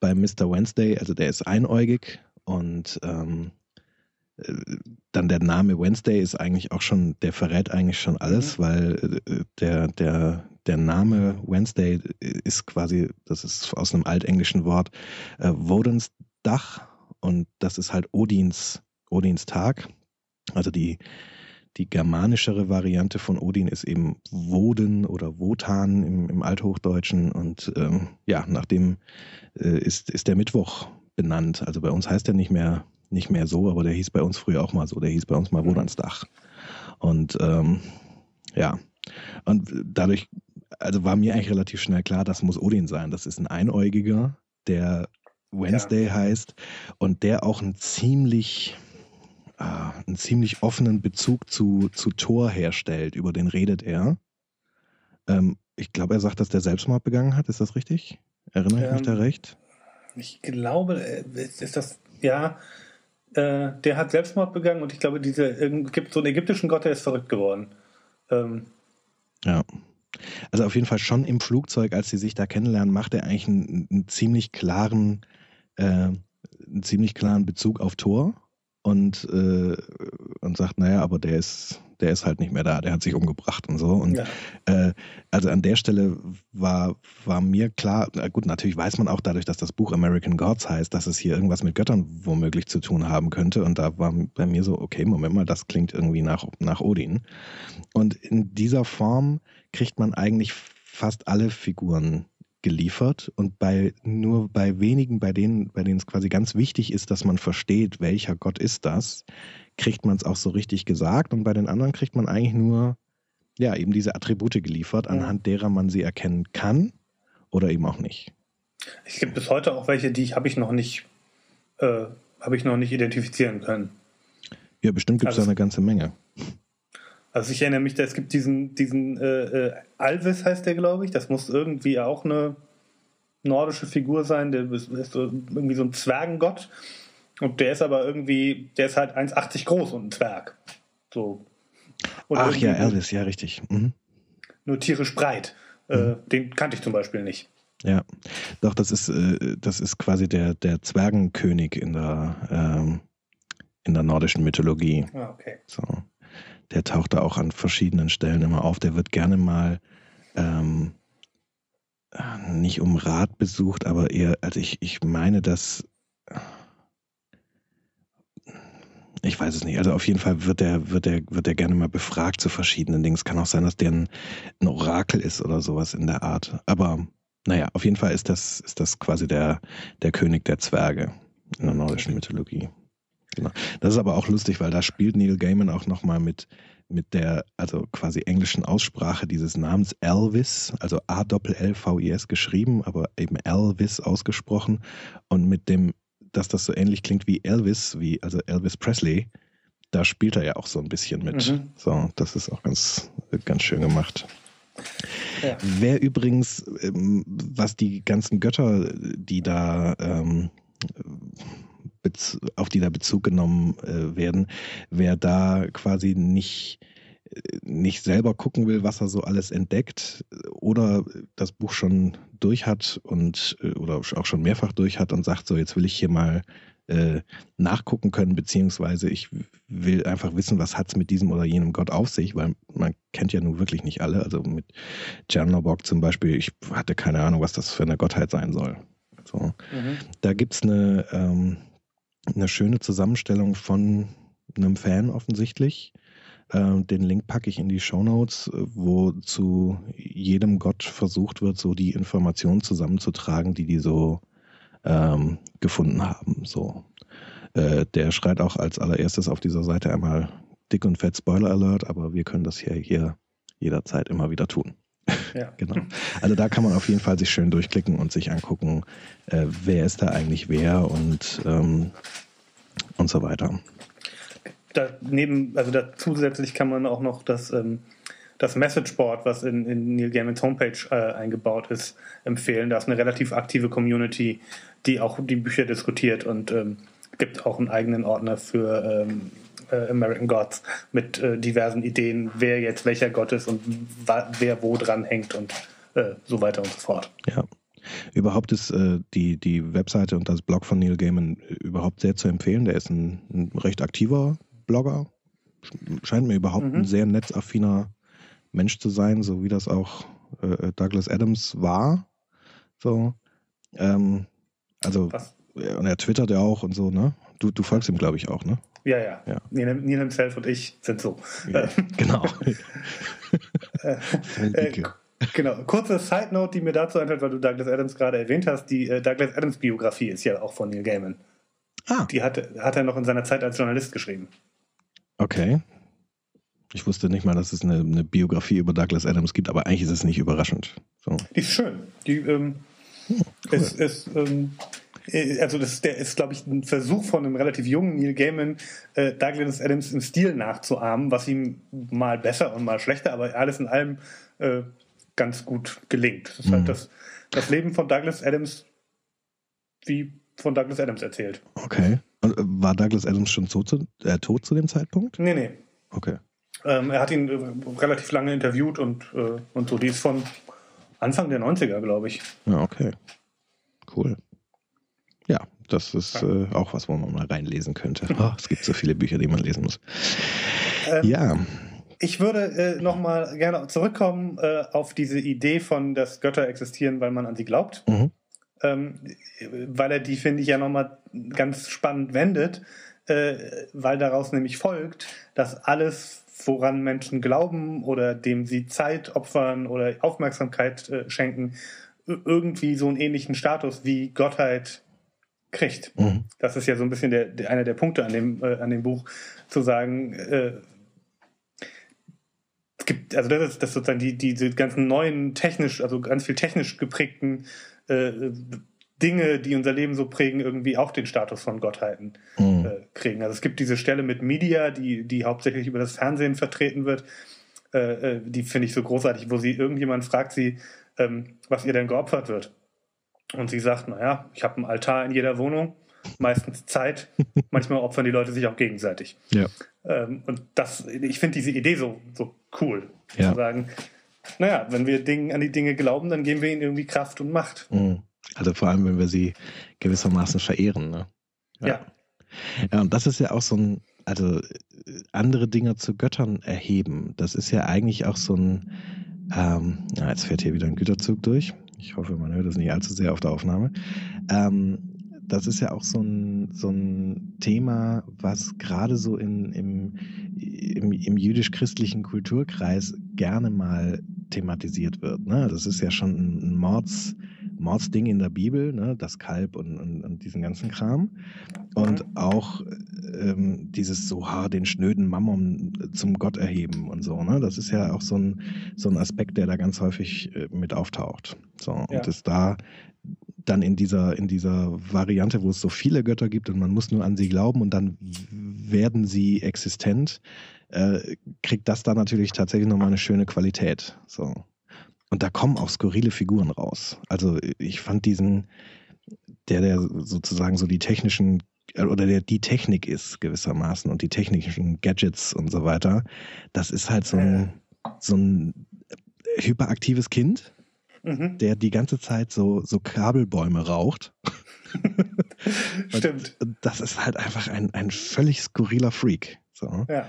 bei Mr. Wednesday, also der ist einäugig und ähm, äh, dann der Name Wednesday ist eigentlich auch schon, der verrät eigentlich schon alles, mhm. weil äh, der, der, der Name Wednesday ist quasi, das ist aus einem altenglischen Wort, äh, Wodens Dach und das ist halt Odins, Odins Tag. Also die, die germanischere Variante von Odin ist eben Woden oder Wotan im, im Althochdeutschen. Und ähm, ja, nachdem äh, ist, ist der Mittwoch benannt. Also bei uns heißt er nicht mehr, nicht mehr so, aber der hieß bei uns früher auch mal so. Der hieß bei uns mal Wodansdach. Und ähm, ja, und dadurch, also war mir eigentlich relativ schnell klar, das muss Odin sein. Das ist ein Einäugiger, der Wednesday ja. heißt und der auch ein ziemlich äh, einen ziemlich offenen Bezug zu, zu Thor herstellt. Über den redet er. Ähm, ich glaube, er sagt, dass der Selbstmord begangen hat. Ist das richtig? Erinnere ich ähm, mich da recht? Ich glaube, äh, ist das, ja, äh, der hat Selbstmord begangen und ich glaube, diese, gibt so einen ägyptischen Gott, der ist verrückt geworden. Ähm, ja. Also auf jeden Fall schon im Flugzeug, als sie sich da kennenlernen, macht er eigentlich einen, einen ziemlich klaren, äh, einen ziemlich klaren Bezug auf Thor und, äh, und sagt, naja, aber der ist, der ist halt nicht mehr da, der hat sich umgebracht und so. Und ja. äh, also an der Stelle war, war mir klar, gut, natürlich weiß man auch dadurch, dass das Buch American Gods heißt, dass es hier irgendwas mit Göttern womöglich zu tun haben könnte. Und da war bei mir so, okay, Moment mal, das klingt irgendwie nach, nach Odin. Und in dieser Form kriegt man eigentlich fast alle Figuren geliefert und bei nur bei wenigen, bei denen, bei denen es quasi ganz wichtig ist, dass man versteht, welcher Gott ist das, kriegt man es auch so richtig gesagt und bei den anderen kriegt man eigentlich nur ja eben diese Attribute geliefert, anhand derer man sie erkennen kann oder eben auch nicht. Es gibt bis heute auch welche, die habe ich noch nicht äh, habe ich noch nicht identifizieren können. Ja, bestimmt gibt es also, da eine ganze Menge. Also ich erinnere mich, es gibt diesen, diesen äh, äh, Alvis heißt der, glaube ich. Das muss irgendwie auch eine nordische Figur sein. Der ist, ist irgendwie so ein Zwergengott. Und der ist aber irgendwie, der ist halt 1,80 groß und ein Zwerg. So. Und Ach ja, Elvis, ja, richtig. Mhm. Nur tierisch breit. Äh, mhm. Äh, den kannte ich zum Beispiel nicht. Ja, doch, das ist, äh, das ist quasi der, der Zwergenkönig in der, ähm, in der nordischen Mythologie. Ah, okay. So der taucht da auch an verschiedenen Stellen immer auf. Der wird gerne mal, ähm, nicht um Rat besucht, aber eher, also ich, ich meine, dass ich weiß es nicht. Also auf jeden Fall wird er, wird er, wird er gerne mal befragt zu verschiedenen Dingen. Es kann auch sein, dass der ein, ein Orakel ist oder sowas in der Art. Aber naja, auf jeden Fall ist das, ist das quasi der, der König der Zwerge in der nordischen Mythologie. Genau. Das ist aber auch lustig, weil da spielt Neil Gaiman auch nochmal mit, mit der, also quasi englischen Aussprache dieses Namens Elvis, also A-L-L-V-I-S geschrieben, aber eben Elvis ausgesprochen und mit dem dass das so ähnlich klingt wie Elvis, wie also Elvis Presley, da spielt er ja auch so ein bisschen mit. Mhm. So, das ist auch ganz, ganz schön gemacht. Ja. Wer übrigens, ähm, was die ganzen Götter, die da ähm, auf die da Bezug genommen äh, werden, wer da quasi nicht nicht selber gucken will, was er so alles entdeckt oder das Buch schon durch hat und äh, oder auch schon mehrfach durch hat und sagt, so jetzt will ich hier mal äh, nachgucken können, beziehungsweise ich will einfach wissen, was hat es mit diesem oder jenem Gott auf sich, weil man kennt ja nun wirklich nicht alle. Also mit Tschernobog zum Beispiel, ich hatte keine Ahnung, was das für eine Gottheit sein soll. So. Mhm. Da gibt es eine, ähm, eine schöne Zusammenstellung von einem Fan offensichtlich, äh, den Link packe ich in die Show Notes, äh, wo zu jedem Gott versucht wird, so die Informationen zusammenzutragen, die die so ähm, gefunden haben. So, äh, der schreit auch als allererstes auf dieser Seite einmal dick und fett Spoiler Alert, aber wir können das hier, hier jederzeit immer wieder tun. Ja. (laughs) genau. Also da kann man auf jeden Fall sich schön durchklicken und sich angucken, äh, wer ist da eigentlich wer und ähm, und so weiter daneben, also da zusätzlich kann man auch noch das, ähm, das Messageboard, was in, in Neil Gaimans Homepage äh, eingebaut ist, empfehlen. Da ist eine relativ aktive Community, die auch die Bücher diskutiert und ähm, gibt auch einen eigenen Ordner für ähm, äh, American Gods mit äh, diversen Ideen, wer jetzt welcher Gott ist und wer wo dran hängt und äh, so weiter und so fort. Ja. Überhaupt ist äh, die, die Webseite und das Blog von Neil Gaiman überhaupt sehr zu empfehlen. Der ist ein, ein recht aktiver Blogger. Scheint mir überhaupt mhm. ein sehr netzaffiner Mensch zu sein, so wie das auch äh, Douglas Adams war. So. Ähm, also, Was? und er twittert ja auch und so, ne? Du, du folgst ihm, glaube ich, auch, ne? Ja, ja. ja. Neil, Neil himself und ich sind so. Ja, genau. (laughs) äh, äh, genau. Kurze Side Note, die mir dazu einfällt, weil du Douglas Adams gerade erwähnt hast. Die äh, Douglas Adams Biografie ist ja auch von Neil Gaiman. Ah. Die hat, hat er noch in seiner Zeit als Journalist geschrieben. Okay. Ich wusste nicht mal, dass es eine, eine, Biografie über Douglas Adams gibt, aber eigentlich ist es nicht überraschend. So. Die ist schön. Die ähm, hm, cool. ist, ist ähm, äh, also das der ist, glaube ich, ein Versuch von einem relativ jungen Neil Gaiman, äh, Douglas Adams im Stil nachzuahmen, was ihm mal besser und mal schlechter, aber alles in allem äh, ganz gut gelingt. Das ist halt mhm. halt das, das Leben von Douglas Adams wie von Douglas Adams erzählt. Okay. Und äh, war Douglas Adams schon tot zu, äh, tot zu dem Zeitpunkt? Nee, nee. Okay. Ähm, er hat ihn äh, relativ lange interviewt und, äh, und so. Die ist von Anfang der 90er, glaube ich. Ja, okay. Cool. Ja, das ist. Äh, auch was, wo man mal reinlesen könnte. (laughs) Oh, es gibt so viele Bücher, die man lesen muss. Ähm, ja. Ich würde äh, nochmal gerne zurückkommen äh, auf diese Idee von, dass Götter existieren, weil man an sie glaubt. Mhm ähm, weil er die, finde ich, ja nochmal ganz spannend wendet, äh, weil daraus nämlich folgt, dass alles, woran Menschen glauben oder dem sie Zeit opfern oder Aufmerksamkeit äh, schenken, irgendwie so einen ähnlichen Status wie Gottheit kriegt. Mhm. Das ist ja so ein bisschen der, der, einer der Punkte an dem, äh, an dem Buch, zu sagen, äh, es gibt, also das ist, das sozusagen die, diese ganzen neuen technisch, also ganz viel technisch geprägten äh, Dinge, die unser Leben so prägen, irgendwie auch den Status von Gottheiten mhm. Kriegen. Also es gibt diese Stelle mit Media, die, die hauptsächlich über das Fernsehen vertreten wird. Äh, äh, die finde ich so großartig, wo sie irgendjemand fragt sie, ähm, was ihr denn geopfert wird. Und sie sagt, naja, ich habe einen Altar in jeder Wohnung, meistens Zeit, (laughs) manchmal opfern die Leute sich auch gegenseitig. Ja. Ähm, und das, ich finde diese Idee so, so cool, ja. zu sagen, naja, wenn wir Dingen, an die Dinge glauben, dann geben wir ihnen irgendwie Kraft und Macht. Mhm. Also vor allem, wenn wir sie gewissermaßen verehren. Ne? Ja. ja. Ja, und das ist ja auch so ein, also andere Dinge zu Göttern erheben. Das ist ja eigentlich auch so ein, ähm, ja, jetzt fährt hier wieder ein Güterzug durch. Ich hoffe, man hört es nicht allzu sehr auf der Aufnahme. Ähm, das ist ja auch so ein, so ein Thema, was gerade so in, im, im, im jüdisch-christlichen Kulturkreis gerne mal thematisiert wird. Ne? Das ist ja schon ein Mords, Mordsding in der Bibel, ne? das Kalb und, und, und diesen ganzen Kram. Und auch ähm, dieses so, ha, den schnöden Mammon zum Gott erheben und so. Ne? Das ist ja auch so ein, so ein Aspekt, der da ganz häufig äh, mit auftaucht. So, ja. und ist da dann in dieser, in dieser Variante, wo es so viele Götter gibt und man muss nur an sie glauben und dann werden sie existent, äh, kriegt das da natürlich tatsächlich nochmal eine schöne Qualität. So. Und da kommen auch skurrile Figuren raus. Also ich fand diesen, der, der sozusagen so die technischen oder der die Technik ist gewissermaßen und die technischen Gadgets und so weiter, das ist halt so ein, so ein hyperaktives Kind, mhm. der die ganze Zeit so, so Kabelbäume raucht. (laughs) Stimmt. das ist halt einfach ein, ein völlig skurriler Freak. So. Ja.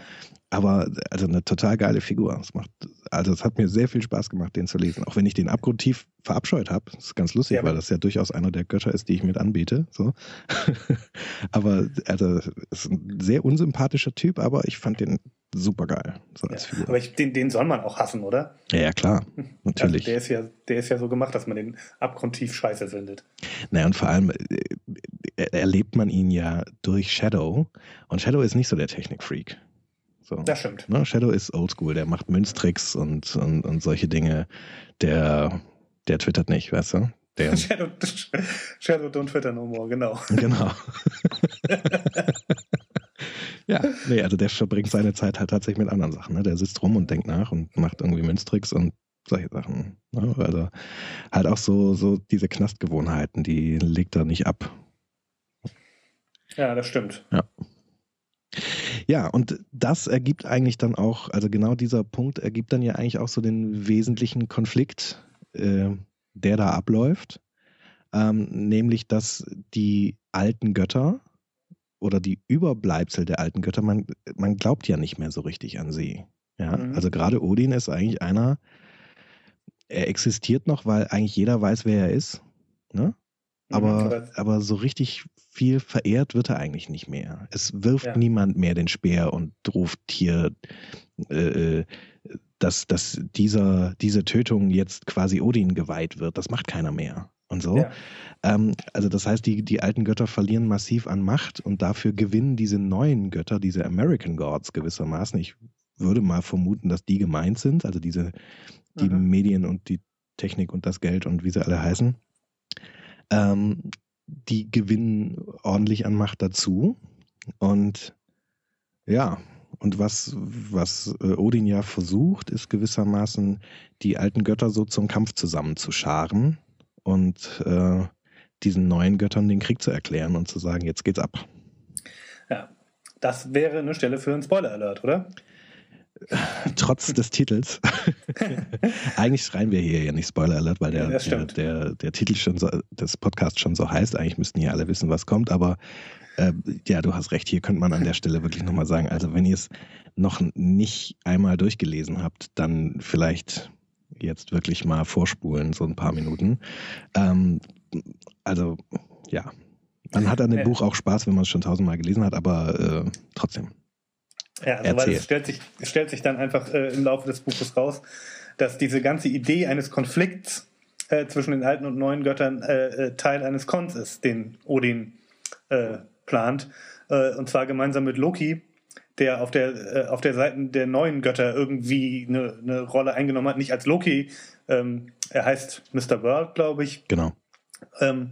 Aber also eine total geile Figur. Es macht, also es hat mir sehr viel Spaß gemacht, den zu lesen. Auch wenn ich den abgrundtief verabscheut habe. Das ist ganz lustig, ja, weil das ja durchaus einer der Götter ist, die ich mit anbete. So. (laughs) aber also ist ein sehr unsympathischer Typ, aber ich fand den super geil. So ja, aber ich, den, den soll man auch hassen, oder? Ja, ja klar. Also Natürlich. Also der, ist ja, der ist ja so gemacht, dass man den abgrundtief scheiße findet. Naja, und vor allem äh, erlebt man ihn ja durch Shadow. Und Shadow ist nicht so der Technikfreak. So. Das stimmt. Ne? Shadow ist oldschool, der macht Münztricks und, und, und solche Dinge. Der, der twittert nicht, weißt du? Der, (laughs) Shadow, Shadow don't twitter no more, genau. Genau. (laughs) (laughs) ja, nee, also der verbringt seine Zeit halt tatsächlich mit anderen Sachen. Ne? Der sitzt rum und denkt nach und macht irgendwie Münztricks und solche Sachen. Ne? Also halt auch so, so diese Knastgewohnheiten, die legt er nicht ab. Ja, das stimmt. Ja. Ja, und das ergibt eigentlich dann auch, also genau dieser Punkt ergibt dann ja eigentlich auch so den wesentlichen Konflikt, äh, der da abläuft, ähm, nämlich dass die alten Götter oder die Überbleibsel der alten Götter, man, man glaubt ja nicht mehr so richtig an sie. Ja, mhm. also gerade Odin ist eigentlich einer, er existiert noch, weil eigentlich jeder weiß, wer er ist. Ne? Aber, mhm, aber so richtig viel verehrt wird er eigentlich nicht mehr. Es wirft ja. niemand mehr den Speer und ruft hier, äh, äh, dass, dass dieser, diese Tötung jetzt quasi Odin geweiht wird. Das macht keiner mehr. Und so. Ja. Ähm, also das heißt, die, die alten Götter verlieren massiv an Macht und dafür gewinnen diese neuen Götter, diese American Gods gewissermaßen. Ich würde mal vermuten, dass die gemeint sind, also diese, die mhm. Medien und die Technik und das Geld und wie sie alle heißen. Ähm, die gewinnen ordentlich an Macht dazu. Und ja, und was, was äh, Odin ja versucht, ist gewissermaßen die alten Götter so zum Kampf zusammenzuscharen und äh, diesen neuen Göttern den Krieg zu erklären und zu sagen, jetzt geht's ab. Ja, das wäre eine Stelle für einen Spoiler-Alert, oder? (laughs) Trotz des Titels. (laughs) Eigentlich schreien wir hier ja nicht Spoiler Alert, weil der, ja, der, der, der, Titel schon so, des Podcasts schon so heißt. Eigentlich müssten hier alle wissen, was kommt, aber äh, ja, du hast recht, hier könnte man an der Stelle wirklich nochmal sagen, also wenn ihr es noch nicht einmal durchgelesen habt, dann vielleicht jetzt wirklich mal vorspulen, so ein paar Minuten. Ähm, also, ja. Man hat an dem Buch auch Spaß, wenn man es schon tausendmal gelesen hat, aber äh, trotzdem. Ja, also weil es stellt sich, es stellt sich dann einfach äh, im Laufe des Buches raus, dass diese ganze Idee eines Konflikts äh, zwischen den alten und neuen Göttern äh, äh Teil eines Kons ist, den Odin äh, plant. Äh, und zwar gemeinsam mit Loki, der auf der, äh, auf der Seite der neuen Götter irgendwie eine, eine Rolle eingenommen hat. Nicht als Loki, ähm, er heißt Mr. World, glaube ich. Genau. Ähm,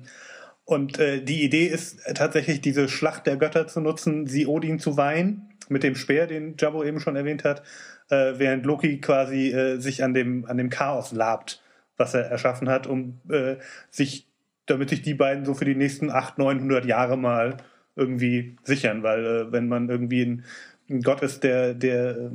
und äh, die Idee ist tatsächlich, diese Schlacht der Götter zu nutzen, sie Odin zu weihen mit dem Speer, den Jabbo eben schon erwähnt hat, äh, während Loki quasi äh, sich an dem, an dem Chaos labt, was er erschaffen hat, um äh, sich, damit sich die beiden so für die nächsten 800, 900 Jahre mal irgendwie sichern, weil äh, wenn man irgendwie ein Gott ist, der, der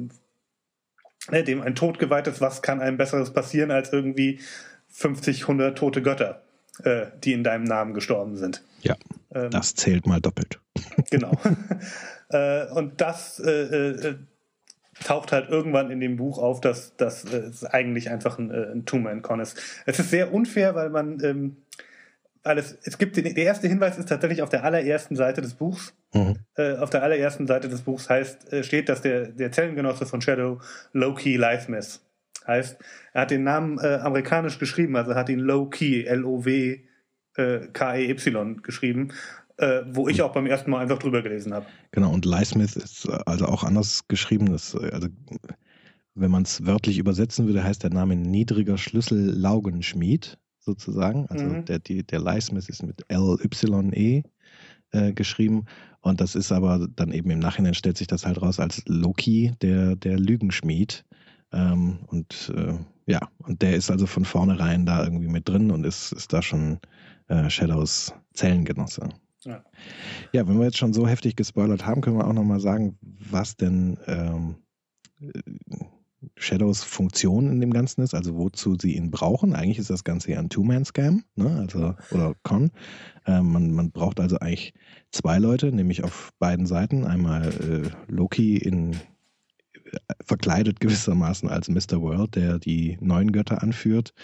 äh, dem ein Tod geweiht ist, was kann einem besseres passieren als irgendwie 50, 100 tote Götter, äh, die in deinem Namen gestorben sind. Ja, ähm, das zählt mal doppelt. (laughs) Genau. (laughs) Äh, und das äh, äh, taucht halt irgendwann in dem Buch auf, dass das äh, eigentlich einfach ein, äh, ein Two-Man-Con ist. Es ist sehr unfair, weil man, ähm, weil es, gibt, den, der erste Hinweis ist tatsächlich auf der allerersten Seite des Buchs. Mhm. Äh, auf der allerersten Seite des Buchs heißt, äh, steht, dass der, der Zellengenosse von Shadow Loki Liesmith heißt. Er hat den Namen äh, amerikanisch geschrieben, also hat ihn Low-Key, L-O-W-K-E-Y geschrieben äh, wo ich auch beim ersten Mal einfach drüber gelesen habe. Genau, und Leismith ist äh, also auch anders geschrieben. Das, äh, also, wenn man es wörtlich übersetzen würde, heißt der Name niedriger Schlüssel Laugenschmied sozusagen. Also mhm. der, die, der Leismith ist mit L-Y-E äh, geschrieben. Und das ist aber dann eben im Nachhinein stellt sich das halt raus als Loki, der, der Lügenschmied. Ähm, und äh, ja, und der ist also von vornherein da irgendwie mit drin und ist, ist da schon äh, Shadows Zellengenosse. Ja. ja, wenn wir jetzt schon so heftig gespoilert haben, können wir auch nochmal sagen, was denn ähm, Shadows Funktion in dem Ganzen ist, also wozu sie ihn brauchen. Eigentlich ist das Ganze ja ein Two-Man-Scam, ne? also, oder Con. Ähm, man, man braucht also eigentlich zwei Leute, nämlich auf beiden Seiten. Einmal äh, Loki in äh, verkleidet gewissermaßen als Mr. World, der die neuen Götter anführt,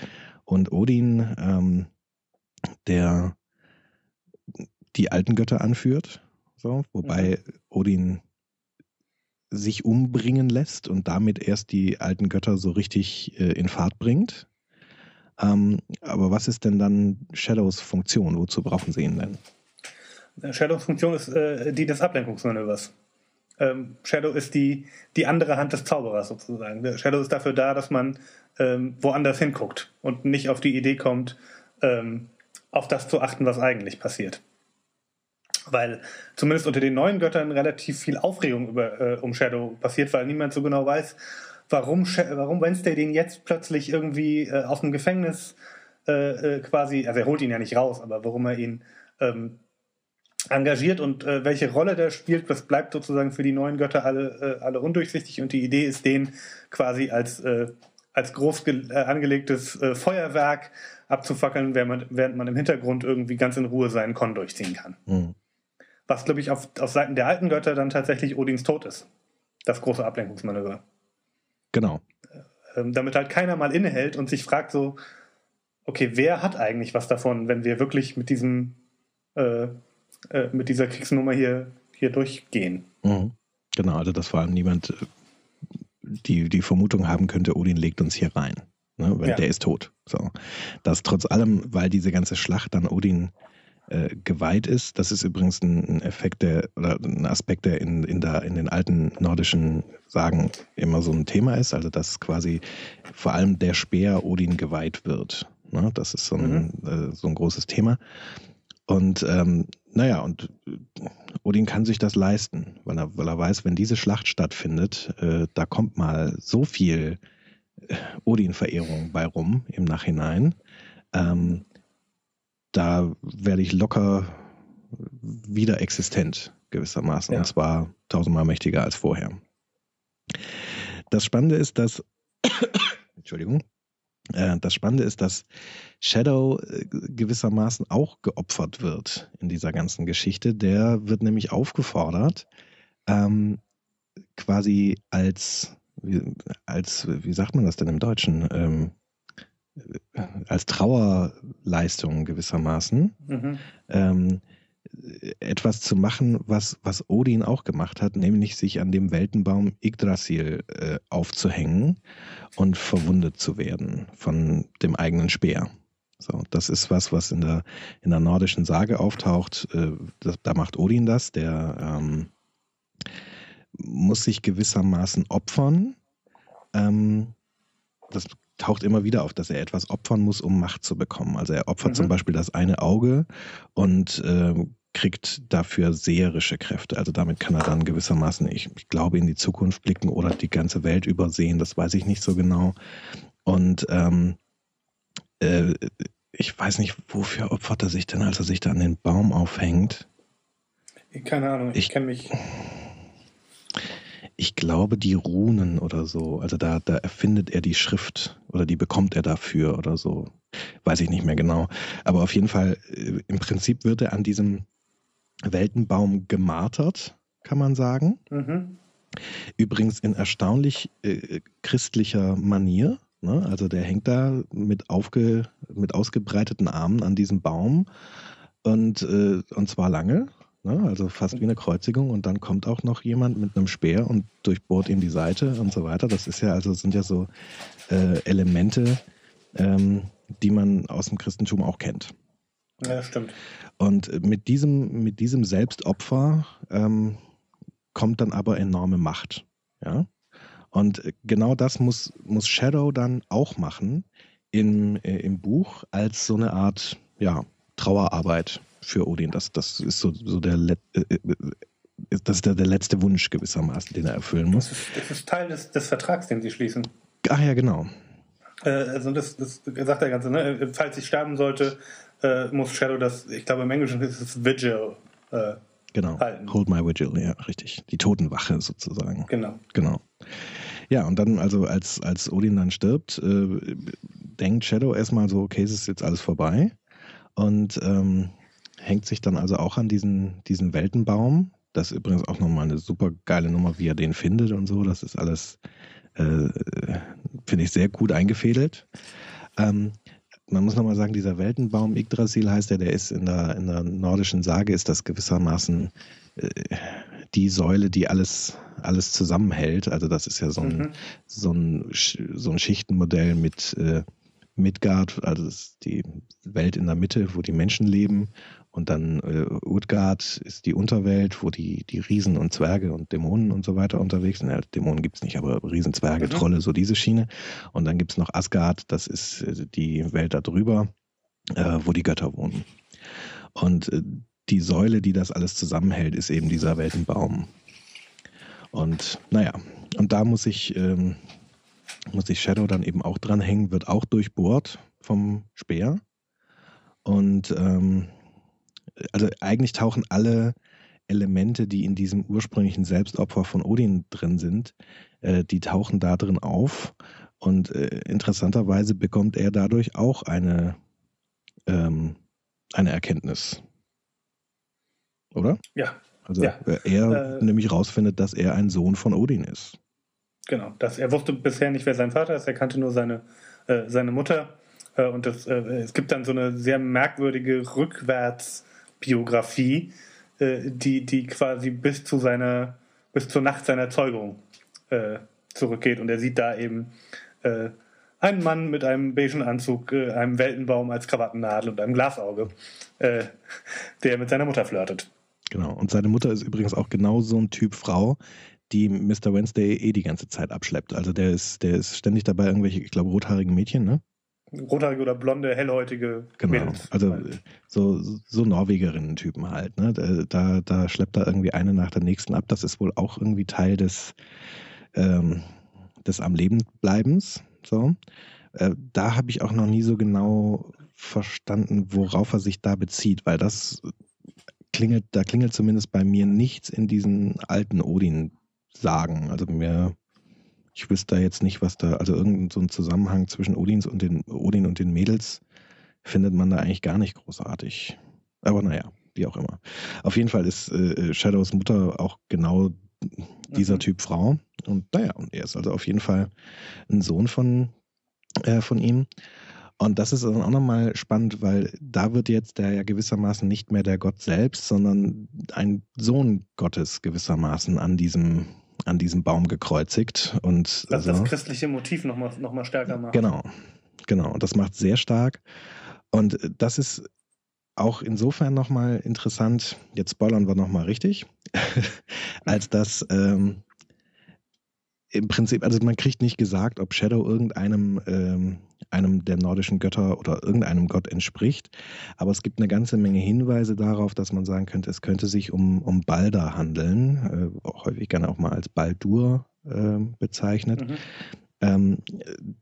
und Odin, ähm, der die alten Götter anführt. So, wobei mhm. Odin sich umbringen lässt und damit erst die alten Götter so richtig äh, in Fahrt bringt. Ähm, aber was ist denn dann Shadows Funktion? Wozu brauchen sie ihn denn? Shadows Funktion ist äh, die des Ablenkungsmanövers. Ähm, Shadow ist die, die andere Hand des Zauberers sozusagen. Shadow ist dafür da, dass man ähm, woanders hinguckt und nicht auf die Idee kommt, ähm, auf das zu achten, was eigentlich passiert weil zumindest unter den neuen Göttern relativ viel Aufregung über, äh, um Shadow passiert, weil niemand so genau weiß, warum, warum Wednesday den jetzt plötzlich irgendwie äh, aus dem Gefängnis äh, äh, quasi, also er holt ihn ja nicht raus, aber warum er ihn ähm, engagiert und äh, welche Rolle der spielt, das bleibt sozusagen für die neuen Götter alle, äh, alle undurchsichtig und die Idee ist, den quasi als, äh, als groß äh, angelegtes äh, Feuerwerk abzufackeln, während man, während man im Hintergrund irgendwie ganz in Ruhe seinen Con durchziehen kann. Mhm was, glaube ich, auf, auf Seiten der alten Götter dann tatsächlich Odins Tod ist. Das große Ablenkungsmanöver. Genau. Ähm, damit halt keiner mal innehält und sich fragt so, okay, wer hat eigentlich was davon, wenn wir wirklich mit diesem, äh, äh, mit dieser Kriegsnummer hier, hier durchgehen? Mhm. Genau, also dass vor allem niemand äh, die, die Vermutung haben könnte, Odin legt uns hier rein. Ne, weil ja. der ist tot. So. Das trotz allem, weil diese ganze Schlacht dann Odin äh, geweiht ist. Das ist übrigens ein, Effekt, der oder ein Aspekt, der in, in, der, in den alten nordischen Sagen immer so ein Thema ist. Also dass quasi vor allem der Speer Odin geweiht wird. Ne? Das ist so ein, mhm. äh, so ein großes Thema. Und ähm, naja, und Odin kann sich das leisten, weil er, weil er weiß, wenn diese Schlacht stattfindet, äh, da kommt mal so viel äh, Odin-Verehrung bei rum im Nachhinein. Ähm, da werde ich locker wieder existent gewissermaßen. Ja. Und zwar tausendmal mächtiger als vorher. Das Spannende ist, dass (coughs) Entschuldigung. Äh, das Spannende ist, dass Shadow äh, gewissermaßen auch geopfert wird in dieser ganzen Geschichte. Der wird nämlich aufgefordert, ähm, quasi als, als, wie sagt man das denn im Deutschen? Ähm, als Trauerleistung gewissermaßen mhm. ähm, etwas zu machen, was, was Odin auch gemacht hat, nämlich sich an dem Weltenbaum Yggdrasil äh, aufzuhängen und verwundet zu werden von dem eigenen Speer. So, das ist was, was in der, in der nordischen Sage auftaucht. Äh, das, da macht Odin das, der ähm, muss sich gewissermaßen opfern. Ähm, das taucht immer wieder auf, dass er etwas opfern muss, um Macht zu bekommen. Also er opfert mhm. zum Beispiel das eine Auge und äh, kriegt dafür seherische Kräfte. Also damit kann er dann gewissermaßen, ich, ich, glaube, in die Zukunft blicken oder die ganze Welt übersehen. Das weiß ich nicht so genau. Und ähm, äh, ich weiß nicht, wofür opfert er sich denn, als er sich da an den Baum aufhängt. Keine Ahnung, ich, ich kenne mich ich glaube, die Runen oder so. Also da, da erfindet er die Schrift oder die bekommt er dafür oder so. Weiß ich nicht mehr genau. Aber auf jeden Fall, äh, im Prinzip wird er an diesem Weltenbaum gemartert, kann man sagen. Mhm. Übrigens in erstaunlich äh, christlicher Manier. Ne? Also der hängt da mit, aufge, mit ausgebreiteten Armen an diesem Baum und, äh, und zwar lange. Ne? Also fast wie eine Kreuzigung und dann kommt auch noch jemand mit einem Speer und durchbohrt ihm die Seite und so weiter. Das ist ja also sind ja so äh, Elemente, ähm, die man aus dem Christentum auch kennt. Ja, stimmt. Und mit diesem, mit diesem Selbstopfer ähm, kommt dann aber enorme Macht. Ja? Und genau das muss, muss Shadow dann auch machen im, äh, im Buch als so eine Art ja, Trauerarbeit für Odin. Das, das ist so, so der, äh, äh, das ist der, der letzte Wunsch gewissermaßen, den er erfüllen muss. Das ist, das ist Teil des, des Vertrags, den sie schließen. Ach ja, genau. Äh, also das, das sagt der Ganze, ne? Falls ich sterben sollte, äh, muss Shadow das, ich glaube im Englischen ist es Vigil äh, genau. halten. Hold my vigil, ja, richtig. Die Totenwache sozusagen. Genau. Genau. Ja, und dann, also als, als Odin dann stirbt, äh, denkt Shadow erstmal so, okay, es ist jetzt alles vorbei. Und ähm, hängt sich dann also auch an diesen, diesen Weltenbaum. Das ist übrigens auch nochmal eine super geile Nummer, wie er den findet und so. Das ist alles, äh, finde ich, sehr gut eingefädelt. Ähm, man muss nochmal sagen, dieser Weltenbaum Yggdrasil heißt der, der ist in der, in der nordischen Sage, ist das gewissermaßen äh, die Säule, die alles, alles zusammenhält. Also das ist ja so ein, mhm. so ein, so ein Schichtenmodell mit äh, Midgard, also die Welt in der Mitte, wo die Menschen leben. Und dann äh, Utgard ist die Unterwelt, wo die, die Riesen und Zwerge und Dämonen und so weiter unterwegs sind. Ja, Dämonen gibt's nicht, aber Riesen, Zwerge, mhm. Trolle, so diese Schiene. Und dann gibt's noch Asgard, das ist äh, die Welt da drüber, äh, wo die Götter wohnen. Und äh, die Säule, die das alles zusammenhält, ist eben dieser Weltenbaum. Und naja, und da muss ich ähm, muss sich Shadow dann eben auch dranhängen, wird auch durchbohrt vom Speer. Und ähm, also eigentlich tauchen alle Elemente, die in diesem ursprünglichen Selbstopfer von Odin drin sind, äh, die tauchen da drin auf. Und äh, interessanterweise bekommt er dadurch auch eine, ähm, eine Erkenntnis. Oder? Ja. Also ja. er äh, nämlich rausfindet, dass er ein Sohn von Odin ist. Genau, das, er wusste bisher nicht, wer sein Vater ist, er kannte nur seine, äh, seine Mutter. Äh, und das, äh, es gibt dann so eine sehr merkwürdige Rückwärtsbiografie, äh, die, die quasi bis zu seiner, bis zur Nacht seiner Zeugung äh, zurückgeht. Und er sieht da eben äh, einen Mann mit einem beigen Anzug, einem Weltenbaum als Krawattennadel und einem Glasauge, der mit seiner Mutter flirtet. Genau. Und seine Mutter ist übrigens auch genau so ein Typ Frau, die Mr. Wednesday eh die ganze Zeit abschleppt. Also der ist, der ist ständig dabei, irgendwelche, ich glaube, rothaarigen Mädchen, ne? Rothaarige oder blonde, hellhäutige Genau, Mädels. also so, so Norwegerinnen-Typen halt. Ne? Da, da schleppt er irgendwie eine nach der nächsten ab. Das ist wohl auch irgendwie Teil des, ähm, des am Leben bleibens. So. Äh, da habe ich auch noch nie so genau verstanden, worauf er sich da bezieht, weil das klingelt, da klingelt zumindest bei mir nichts in diesen alten Odin sagen. Also mir, ich wüsste da jetzt nicht, was da, also irgendein so ein Zusammenhang zwischen Odins und den Odin und den Mädels findet man da eigentlich gar nicht großartig. Aber naja, wie auch immer. Auf jeden Fall ist äh, Shadows Mutter auch genau dieser mhm. Typ Frau. Und naja, und er ist also auf jeden Fall ein Sohn von, äh, von ihm. Und das ist dann auch nochmal spannend, weil da wird jetzt der ja gewissermaßen nicht mehr der Gott selbst, sondern ein Sohn Gottes gewissermaßen an diesem an diesem Baum gekreuzigt. Und das also, das christliche Motiv nochmal noch mal stärker macht. Genau, genau. Und das macht sehr stark. Und das ist auch insofern nochmal interessant, jetzt spoilern wir nochmal richtig, (laughs) als dass ähm, im Prinzip, also man kriegt nicht gesagt, ob Shadow irgendeinem ähm, einem der nordischen Götter oder irgendeinem Gott entspricht. Aber es gibt eine ganze Menge Hinweise darauf, dass man sagen könnte, es könnte sich um, um Balder handeln, äh, häufig gerne auch mal als Baldur äh, bezeichnet. Mhm. Ähm,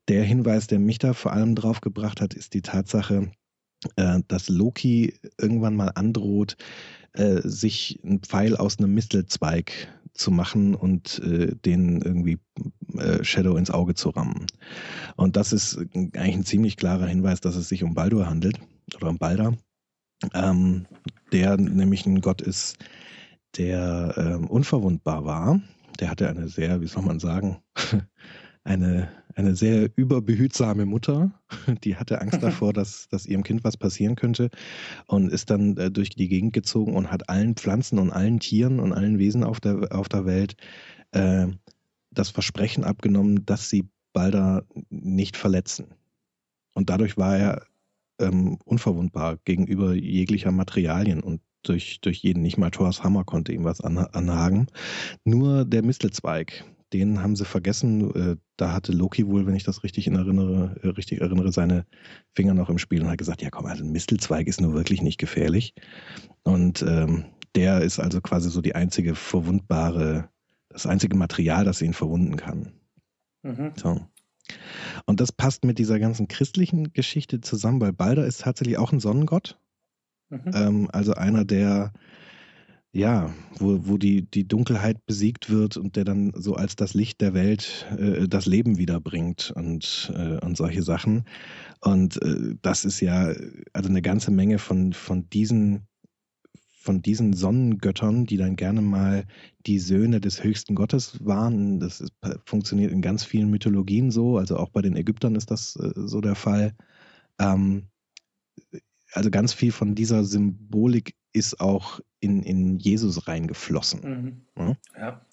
der Hinweis, der mich da vor allem drauf gebracht hat, ist die Tatsache, äh, dass Loki irgendwann mal androht, äh, sich einen Pfeil aus einem Mistelzweig zu machen und äh, den irgendwie äh, Shadow ins Auge zu rammen. Und das ist eigentlich ein ziemlich klarer Hinweis, dass es sich um Baldur handelt oder um Balder, ähm, der nämlich ein Gott ist, der ähm, unverwundbar war der hatte eine sehr, wie soll man sagen, (laughs) eine, eine sehr überbehütsame Mutter, (laughs) die hatte Angst (laughs) davor, dass, dass ihrem Kind was passieren könnte und ist dann äh, durch die Gegend gezogen und hat allen Pflanzen und allen Tieren und allen Wesen auf der, auf der Welt äh, das Versprechen abgenommen, dass sie Balder nicht verletzen. Und dadurch war er ähm, unverwundbar gegenüber jeglicher Materialien und durch, durch jeden, nicht mal Thors Hammer konnte ihm was anhagen. Nur der Mistelzweig, den haben sie vergessen. Äh, da hatte Loki wohl, wenn ich das richtig erinnere, äh, richtig erinnere, seine Finger noch im Spiel und hat gesagt, ja komm, also ein Mistelzweig ist nur wirklich nicht gefährlich. Und ähm, der ist also quasi so die einzige verwundbare, das einzige Material, das ihn verwunden kann. Mhm. So. Und das passt mit dieser ganzen christlichen Geschichte zusammen, weil Balder ist tatsächlich auch ein Sonnengott. Mhm. Ähm, also einer, der ja, wo, wo die, die Dunkelheit besiegt wird und der dann so als das Licht der Welt äh, das Leben wiederbringt und, äh, und solche Sachen. Und äh, das ist ja also eine ganze Menge von, von diesen von diesen Sonnengöttern, die dann gerne mal die Söhne des höchsten Gottes waren. Das ist, funktioniert in ganz vielen Mythologien so, also auch bei den Ägyptern ist das äh, so der Fall. Ähm, also ganz viel von dieser Symbolik ist auch in, in Jesus reingeflossen. Mhm. Ja? ja?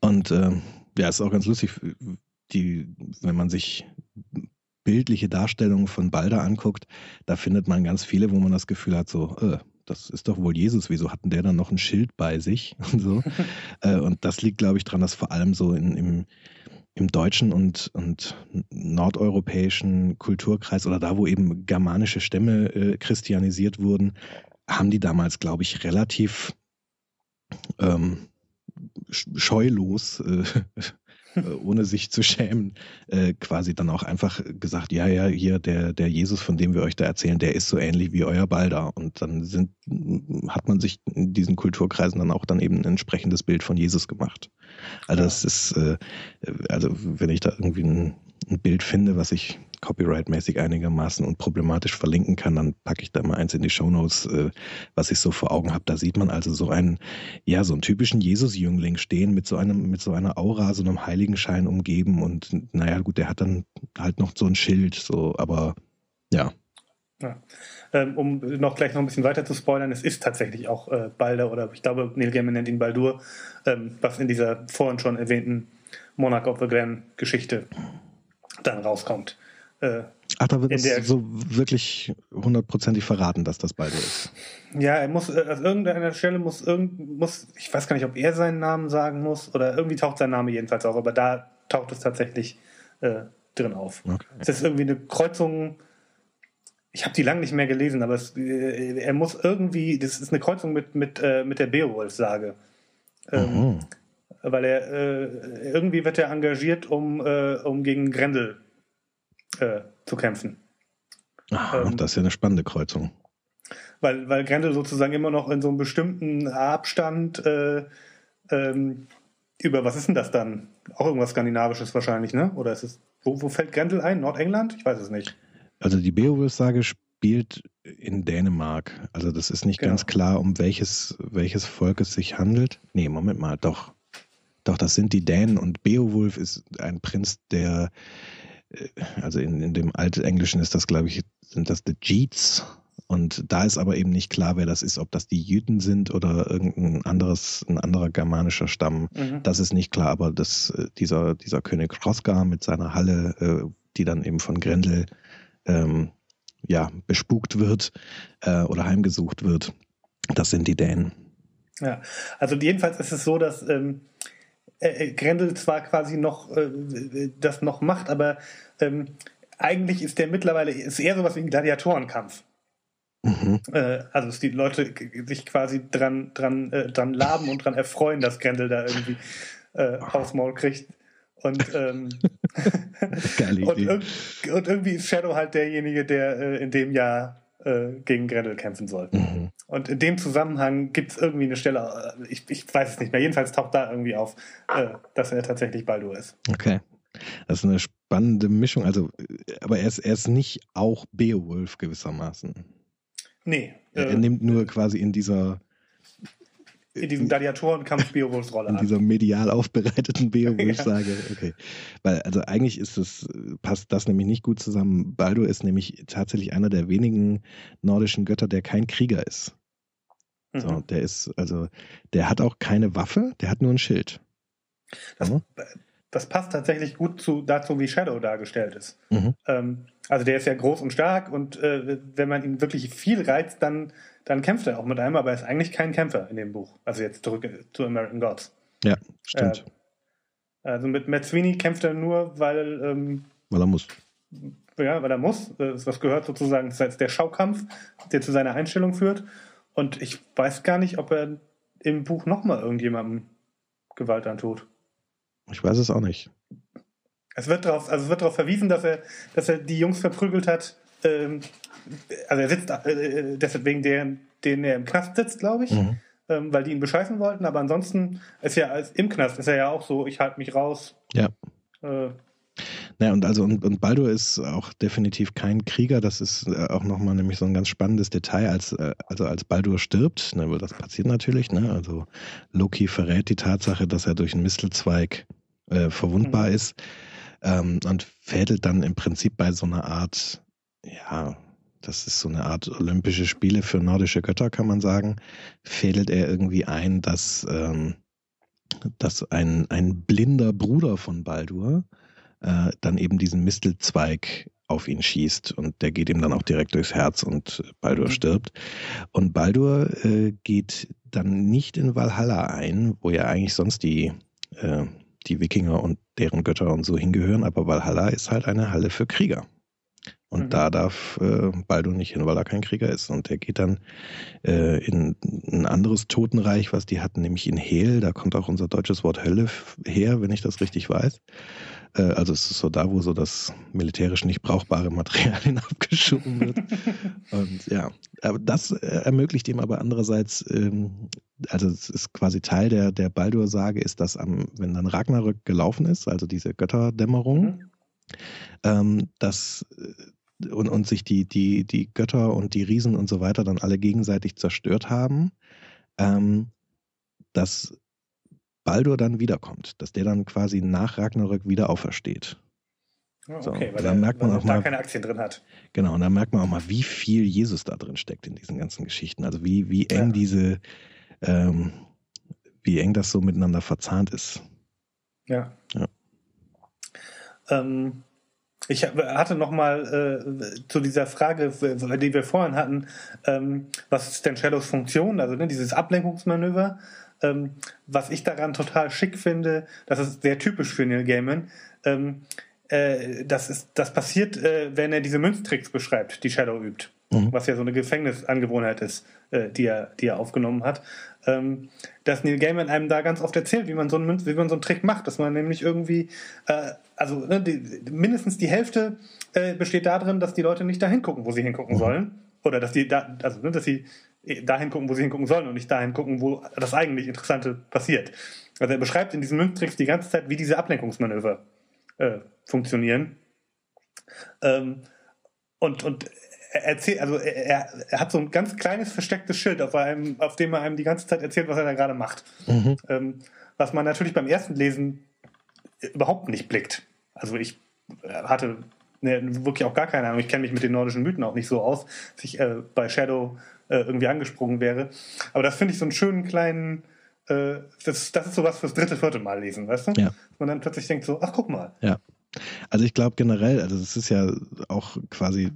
Und äh, ja, ist auch ganz lustig, die, wenn man sich bildliche Darstellungen von Balder anguckt, da findet man ganz viele, wo man das Gefühl hat, so, äh, das ist doch wohl Jesus, wieso hatten der dann noch ein Schild bei sich (laughs) und so. (laughs) äh, und das liegt, glaube ich, daran, dass vor allem so in, im, im deutschen und, und nordeuropäischen Kulturkreis oder da, wo eben germanische Stämme äh, christianisiert wurden, haben die damals, glaube ich, relativ ähm, scheulos äh, (laughs) äh, ohne sich zu schämen, äh, quasi dann auch einfach gesagt, ja, ja, hier der, der Jesus, von dem wir euch da erzählen, der ist so ähnlich wie euer Balder. Und dann sind, hat man sich in diesen Kulturkreisen dann auch dann eben ein entsprechendes Bild von Jesus gemacht. Also ja. das ist, äh, also wenn ich da irgendwie ein, ein Bild finde, was ich copyright-mäßig einigermaßen unproblematisch verlinken kann, dann packe ich da mal eins in die Shownotes, äh, was ich so vor Augen habe. Da sieht man also so einen, ja, so einen typischen Jesus-Jüngling stehen mit so einem, mit so einer Aura, so einem Heiligenschein umgeben und naja, gut, der hat dann halt noch so ein Schild, so, aber ja. ja. Ähm, um noch gleich noch ein bisschen weiter zu spoilern, es ist tatsächlich auch äh, Balder oder ich glaube, Neil Gaiman nennt ihn Baldur, ähm, was in dieser vorhin schon erwähnten Monarch of the Glen Geschichte dann rauskommt. Äh, Ach, da wird es so wirklich hundertprozentig verraten, dass das beide ist. Ja, er muss, äh, an irgendeiner Stelle muss irgend, muss, ich weiß gar nicht, ob er seinen Namen sagen muss oder irgendwie taucht sein Name jedenfalls auf, aber da taucht es tatsächlich äh, drin auf. Okay. Es ist irgendwie eine Kreuzung, ich habe die lange nicht mehr gelesen, aber es, äh, er muss irgendwie, das ist eine Kreuzung mit, mit, äh, mit der Beowulf-Sage. Ähm. Weil er, äh, irgendwie wird er engagiert, um, äh, um gegen Grendel äh, zu kämpfen. Ach, ähm, das ist ja eine spannende Kreuzung. Weil, weil Grendel sozusagen immer noch in so einem bestimmten Abstand äh, ähm, über, was ist denn das dann? Auch irgendwas Skandinavisches wahrscheinlich, ne? Oder ist es, wo, wo fällt Grendel ein? Nordengland? Ich weiß es nicht. Also die Beowulf-Sage spielt in Dänemark. Also das ist nicht genau. ganz klar, um welches, welches Volk es sich handelt. Nee, Moment mal, doch. Doch, das sind die Dänen und Beowulf ist ein Prinz, der also in, in dem Altenglischen ist das, glaube ich, sind das the Jeets. Und da ist aber eben nicht klar, wer das ist, ob das die Jüten sind oder irgendein anderes, ein anderer germanischer Stamm. Mhm. Das ist nicht klar, aber das, äh, dieser, dieser König Hrothgar mit seiner Halle, äh, die dann eben von Grendel ähm, ja, bespukt wird äh, oder heimgesucht wird, das sind die Dänen. Ja, also jedenfalls ist es so, dass ähm, äh, Grendel zwar quasi noch äh, das noch macht, aber ähm, eigentlich ist der mittlerweile ist eher sowas wie ein Gladiatorenkampf. Mhm. Äh, also dass die Leute sich quasi dran dran äh, dran laben und dran erfreuen, dass Grendel da irgendwie äh, aufs Maul kriegt. Und, ähm, (laughs) und, und, irgendwie ist Shadow halt derjenige, der äh, in dem Jahr äh, gegen Grendel kämpfen soll. Mhm. Und in dem Zusammenhang gibt es irgendwie eine Stelle, äh, ich, ich weiß es nicht mehr, jedenfalls taucht da irgendwie auf, äh, dass er tatsächlich Baldur ist. Okay. Das ist eine spannende Mischung. Also, aber er ist, er ist nicht auch Beowulf gewissermaßen. Nee. Er, er nimmt nur quasi in dieser in diesem Gladiatorenkampf Beowulfs-Rolle an. In dieser medial aufbereiteten Beowulf (laughs) ja. sage, okay. Weil, also eigentlich ist es, passt das nämlich nicht gut zusammen. Baldur ist nämlich tatsächlich einer der wenigen nordischen Götter, der kein Krieger ist. Mhm. So, der ist, also, der hat auch keine Waffe, der hat nur ein Schild. Das? Das passt tatsächlich gut zu, dazu, wie Shadow dargestellt ist. Mhm. Ähm, also der ist ja groß und stark und äh, wenn man ihn wirklich viel reizt, dann, dann kämpft er auch mit einem, aber er ist eigentlich kein Kämpfer in dem Buch. Also jetzt zurück zu American Gods. Ja, stimmt. Äh, also mit Matt Sweeney kämpft er nur, weil... Ähm, weil er muss. Ja, weil er muss. Das gehört sozusagen, das ist der Schaukampf, der zu seiner Einstellung führt. Und ich weiß gar nicht, ob er im Buch nochmal irgendjemandem Gewalt antut. Ich weiß es auch nicht. Es wird darauf, also es wird darauf verwiesen, dass er, dass er die Jungs verprügelt hat. Ähm, also er sitzt äh, deswegen der, den er im Knast sitzt, glaube ich, mhm. ähm, weil die ihn bescheißen wollten. Aber ansonsten ist ja als im Knast ist er ja auch so, ich halte mich raus. Ja. Äh, naja, und also und, und Baldur ist auch definitiv kein Krieger. Das ist äh, auch nochmal nämlich so ein ganz spannendes Detail, als äh, also als Baldur stirbt, ne, weil das passiert natürlich, ne? Also Loki verrät die Tatsache, dass er durch einen Mistelzweig äh, verwundbar mhm. ist ähm, und fädelt dann im Prinzip bei so einer Art, ja, das ist so eine Art Olympische Spiele für nordische Götter, kann man sagen, fädelt er irgendwie ein, dass, ähm, dass ein, ein blinder Bruder von Baldur äh, dann eben diesen Mistelzweig auf ihn schießt und der geht ihm dann auch direkt durchs Herz und Baldur mhm. stirbt. Und Baldur äh, geht dann nicht in Valhalla ein, wo ja eigentlich sonst die, äh, die Wikinger und deren Götter und so hingehören, aber Valhalla ist halt eine Halle für Krieger. Und mhm. da darf äh, Baldur nicht hin, weil er kein Krieger ist. Und er geht dann äh, in ein anderes Totenreich, was die hatten, nämlich in Hel. Da kommt auch unser deutsches Wort Hölle her, wenn ich das richtig weiß. Äh, also es ist so da, wo so das militärisch nicht brauchbare Material hinabgeschoben (laughs) wird. (laughs) Und ja, aber das äh, ermöglicht ihm aber andererseits, ähm, also es ist quasi Teil der, der Baldur-Sage, ist, dass am, wenn dann Ragnarök gelaufen ist, also diese Götterdämmerung, mhm. ähm, dass äh, und, und sich die, die, die Götter und die Riesen und so weiter dann alle gegenseitig zerstört haben, ähm, dass Baldur dann wiederkommt, dass der dann quasi nach Ragnarök wieder aufersteht. Oh, okay, so, weil, er, merkt man weil auch da mal, keine Aktien drin hat. Genau, und dann merkt man auch mal, wie viel Jesus da drin steckt in diesen ganzen Geschichten. Also wie, wie eng ja. diese, ähm, wie eng das so miteinander verzahnt ist. Ja. ja. Ähm, ich hatte noch mal äh, zu dieser Frage, die wir vorhin hatten, ähm, was ist denn Shadows Funktion? Also ne, dieses Ablenkungsmanöver. Ähm, was ich daran total schick finde, das ist sehr typisch für Neil Gaiman. Ähm, äh, das, ist, das passiert, äh, wenn er diese Münztricks beschreibt, die Shadow übt. Mhm. Was ja so eine Gefängnisangewohnheit ist, äh, die, er, die er aufgenommen hat. Ähm, dass Neil Gaiman einem da ganz oft erzählt, wie man so einen, wie man so einen Trick macht, dass man nämlich irgendwie, äh, also ne, die, mindestens die Hälfte äh, besteht darin, dass die Leute nicht dahin gucken, wo sie hingucken mhm. sollen. Oder dass die da, also ne, dass sie dahin gucken, wo sie hingucken sollen und nicht dahin gucken, wo das eigentlich Interessante passiert. Also er beschreibt in diesen Münztricks die ganze Zeit, wie diese Ablenkungsmanöver äh, funktionieren. Ähm, und, und erzählt, also er, er, hat so ein ganz kleines verstecktes Schild, auf, einem, auf dem er einem die ganze Zeit erzählt, was er da gerade macht. Mhm. Ähm, was man natürlich beim ersten Lesen überhaupt nicht blickt. Also ich äh, hatte ne, wirklich auch gar keine Ahnung. Ich kenne mich mit den nordischen Mythen auch nicht so aus, dass ich äh, bei Shadow äh, irgendwie angesprungen wäre. Aber das finde ich so einen schönen kleinen, äh, das, das ist sowas fürs dritte, vierte Mal lesen, weißt du? Ja. Und dann plötzlich denkt so, ach guck mal. Ja. Also ich glaube generell, also es ist ja auch quasi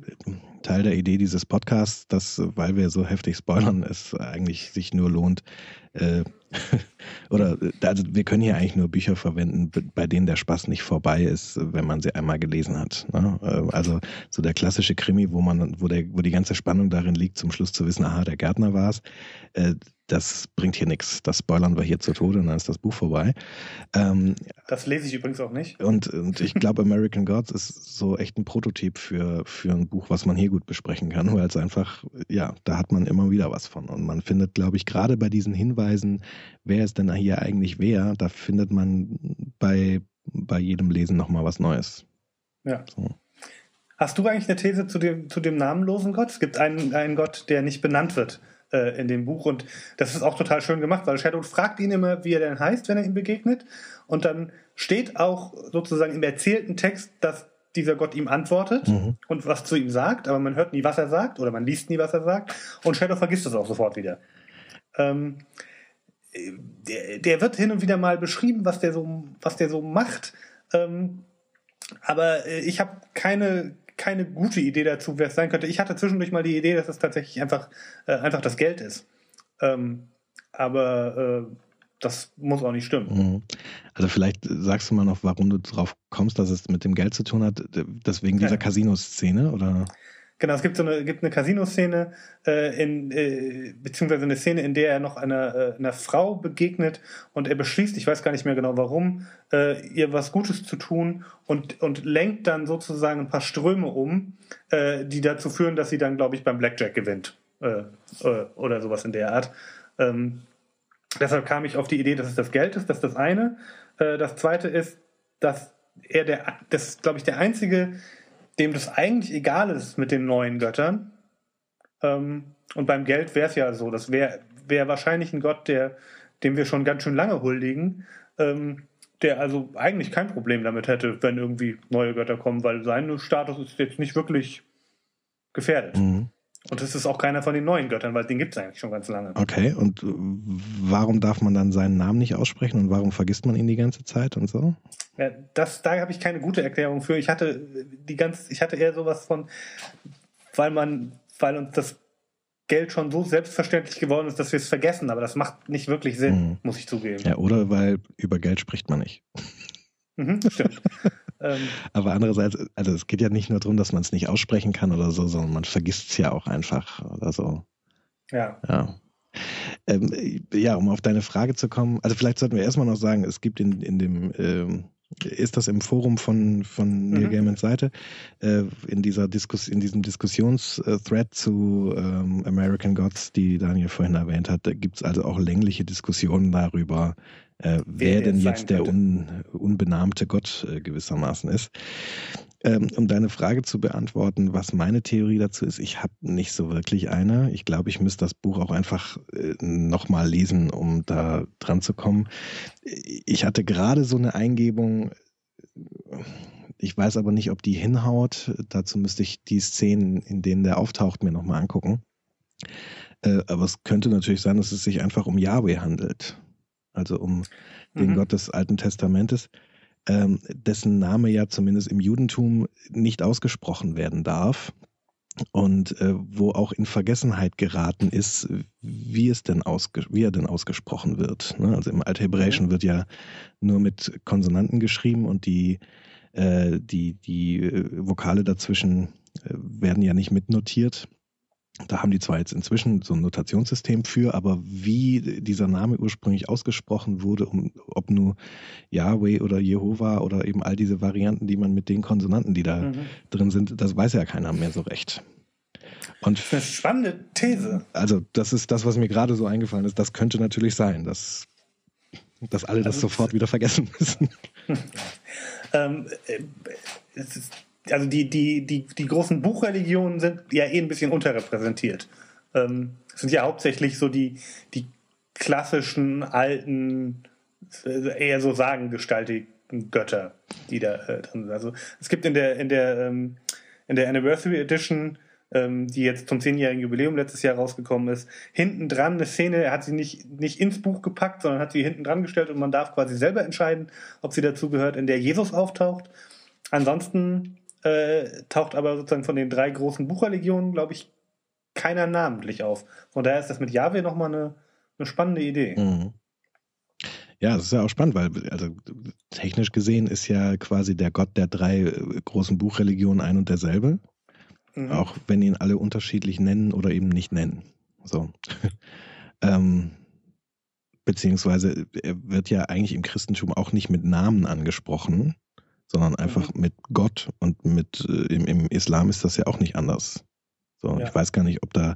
Teil der Idee dieses Podcasts, dass, weil wir so heftig spoilern, es eigentlich sich nur lohnt, äh, (laughs) oder also wir können hier eigentlich nur Bücher verwenden, bei denen der Spaß nicht vorbei ist, wenn man sie einmal gelesen hat. Ne? Äh, also so der klassische Krimi, wo man, wo der, wo die ganze Spannung darin liegt, zum Schluss zu wissen, aha, der Gärtner war es. Äh, das bringt hier nichts. Das spoilern wir hier zu Tode und dann ist das Buch vorbei. Ähm, das lese ich übrigens auch nicht. Und, und ich glaube, American Gods ist so echt ein Prototyp für, für ein Buch, was man hier gut besprechen kann, weil es einfach, ja, da hat man immer wieder was von. Und man findet, glaube ich, gerade bei diesen Hinweisen, wer es denn hier eigentlich wer, da findet man bei, bei jedem Lesen nochmal was Neues. Ja. So. Hast du eigentlich eine These zu dem, zu dem namenlosen Gott? Es gibt einen, einen Gott, der nicht benannt wird äh, in dem Buch. Und das ist auch total schön gemacht, weil Shadow fragt ihn immer, wie er denn heißt, wenn er ihm begegnet. Und dann steht auch sozusagen im erzählten Text, dass dieser Gott ihm antwortet mhm. und was zu ihm sagt, aber man hört nie, was er sagt oder man liest nie, was er sagt. Und Shadow vergisst es auch sofort wieder. Ähm, der, der, wird hin und wieder mal beschrieben, was der so, was der so macht. Ähm, aber äh, ich habe keine, keine gute Idee dazu, wer es sein könnte. Ich hatte zwischendurch mal die Idee, dass es tatsächlich einfach, äh, einfach das Geld ist. Ähm, aber äh, das muss auch nicht stimmen. Mhm. Also vielleicht sagst du mal noch, warum du drauf kommst, dass es mit dem Geld zu tun hat, deswegen dieser ja. Casino-Szene, oder? Genau, es gibt so eine, gibt eine Casino-Szene, äh, in, äh, beziehungsweise eine Szene, in der er noch einer, äh, einer Frau begegnet und er beschließt, ich weiß gar nicht mehr genau warum, äh, ihr was Gutes zu tun und, und lenkt dann sozusagen ein paar Ströme um, äh, die dazu führen, dass sie dann, glaube ich, beim Blackjack gewinnt. Äh, äh, oder sowas in der Art. Ähm, deshalb kam ich auf die Idee, dass es das Geld ist, das ist das eine. Äh, das zweite ist, dass er der, das ist, glaube ich, der einzige dem das eigentlich egal ist mit den neuen Göttern. Ähm, und beim Geld wäre es ja so, das wäre wär wahrscheinlich ein Gott, der, dem wir schon ganz schön lange huldigen, ähm, der also eigentlich kein Problem damit hätte, wenn irgendwie neue Götter kommen, weil sein Status ist jetzt nicht wirklich gefährdet. Mhm. Und es ist auch keiner von den neuen Göttern, weil den gibt es eigentlich schon ganz lange. Okay, und warum darf man dann seinen Namen nicht aussprechen und warum vergisst man ihn die ganze Zeit und so? Ja, das, da habe ich keine gute Erklärung für. Ich hatte die ganz, ich hatte eher sowas von, weil man, weil uns das Geld schon so selbstverständlich geworden ist, dass wir es vergessen, aber das macht nicht wirklich Sinn, mhm. muss ich zugeben. Ja, oder weil über Geld spricht man nicht. Mhm, stimmt. (laughs) ähm, aber andererseits, also es geht ja nicht nur darum, dass man es nicht aussprechen kann oder so, sondern man vergisst es ja auch einfach oder so. Ja. Ja. Ähm, ja, um auf deine Frage zu kommen, also vielleicht sollten wir erstmal noch sagen, es gibt in, in dem ähm, ist das im Forum von, von Neil mhm. Gaimans Seite, äh, in, dieser Diskus in diesem Diskussionsthread zu ähm, American Gods, die Daniel vorhin erwähnt hat, da gibt es also auch längliche Diskussionen darüber, äh, wer, denn jetzt der un, unbenahmte Gott äh, gewissermaßen ist. Ähm, um deine Frage zu beantworten, was meine Theorie dazu ist, ich habe nicht so wirklich eine. Ich glaube, ich müsste das Buch auch einfach äh, nochmal lesen, um da dran zu kommen. Ich hatte gerade so eine Eingebung, ich weiß aber nicht, ob die hinhaut. Dazu müsste ich die Szenen, in denen der auftaucht, mir nochmal angucken. Äh, aber es könnte natürlich sein, dass es sich einfach um Yahweh handelt. Also um mhm. den Gott des Alten Testamentes ähm, dessen Name ja zumindest im Judentum nicht ausgesprochen werden darf und äh, wo auch in Vergessenheit geraten ist, wie es denn wie er denn ausgesprochen wird. Ne? Also im Althebräischen mhm. wird ja nur mit Konsonanten geschrieben und die äh, die die äh, Vokale dazwischen äh, werden ja nicht mitnotiert. Da haben die zwar jetzt inzwischen so ein Notationssystem für, aber wie dieser Name ursprünglich ausgesprochen wurde, um, ob nur Yahweh oder Jehova oder eben all diese Varianten, die man mit den Konsonanten, die da mhm. drin sind, das weiß ja keiner mehr so recht. Und eine spannende These. Also, das ist das, was mir gerade so eingefallen ist. Das könnte natürlich sein, dass, dass alle also, das sofort wieder vergessen müssen. (laughs) ähm, äh, es ist also die, die, die, die großen Buchreligionen sind ja eh ein bisschen unterrepräsentiert. Ähm, sind ja hauptsächlich so die, die klassischen, alten, äh, eher so sagengestaltigen Götter, die da äh, drin sind. Also es gibt in der, in der, ähm, in der Anniversary Edition, ähm, die jetzt zum zehnjährigen Jubiläum letztes Jahr rausgekommen ist, hinten dran eine Szene, er hat sie nicht, nicht ins Buch gepackt, sondern hat sie hinten dran gestellt und man darf quasi selber entscheiden, ob sie dazu gehört, in der Jesus auftaucht. Ansonsten äh, taucht aber sozusagen von den drei großen Buchreligionen, glaube ich, keiner namentlich auf. Von daher ist das mit Yahweh nochmal eine, eine spannende Idee. Mhm. Ja, das ist ja auch spannend, weil also technisch gesehen ist ja quasi der Gott der drei äh, großen Buchreligionen ein und derselbe. Mhm. Auch wenn ihn alle unterschiedlich nennen oder eben nicht nennen. So. (laughs) ähm, beziehungsweise er wird ja eigentlich im Christentum auch nicht mit Namen angesprochen, sondern einfach mhm. mit Gott und mit äh, im, im, Islam ist das ja auch nicht anders. So, ja. ich weiß gar nicht, ob da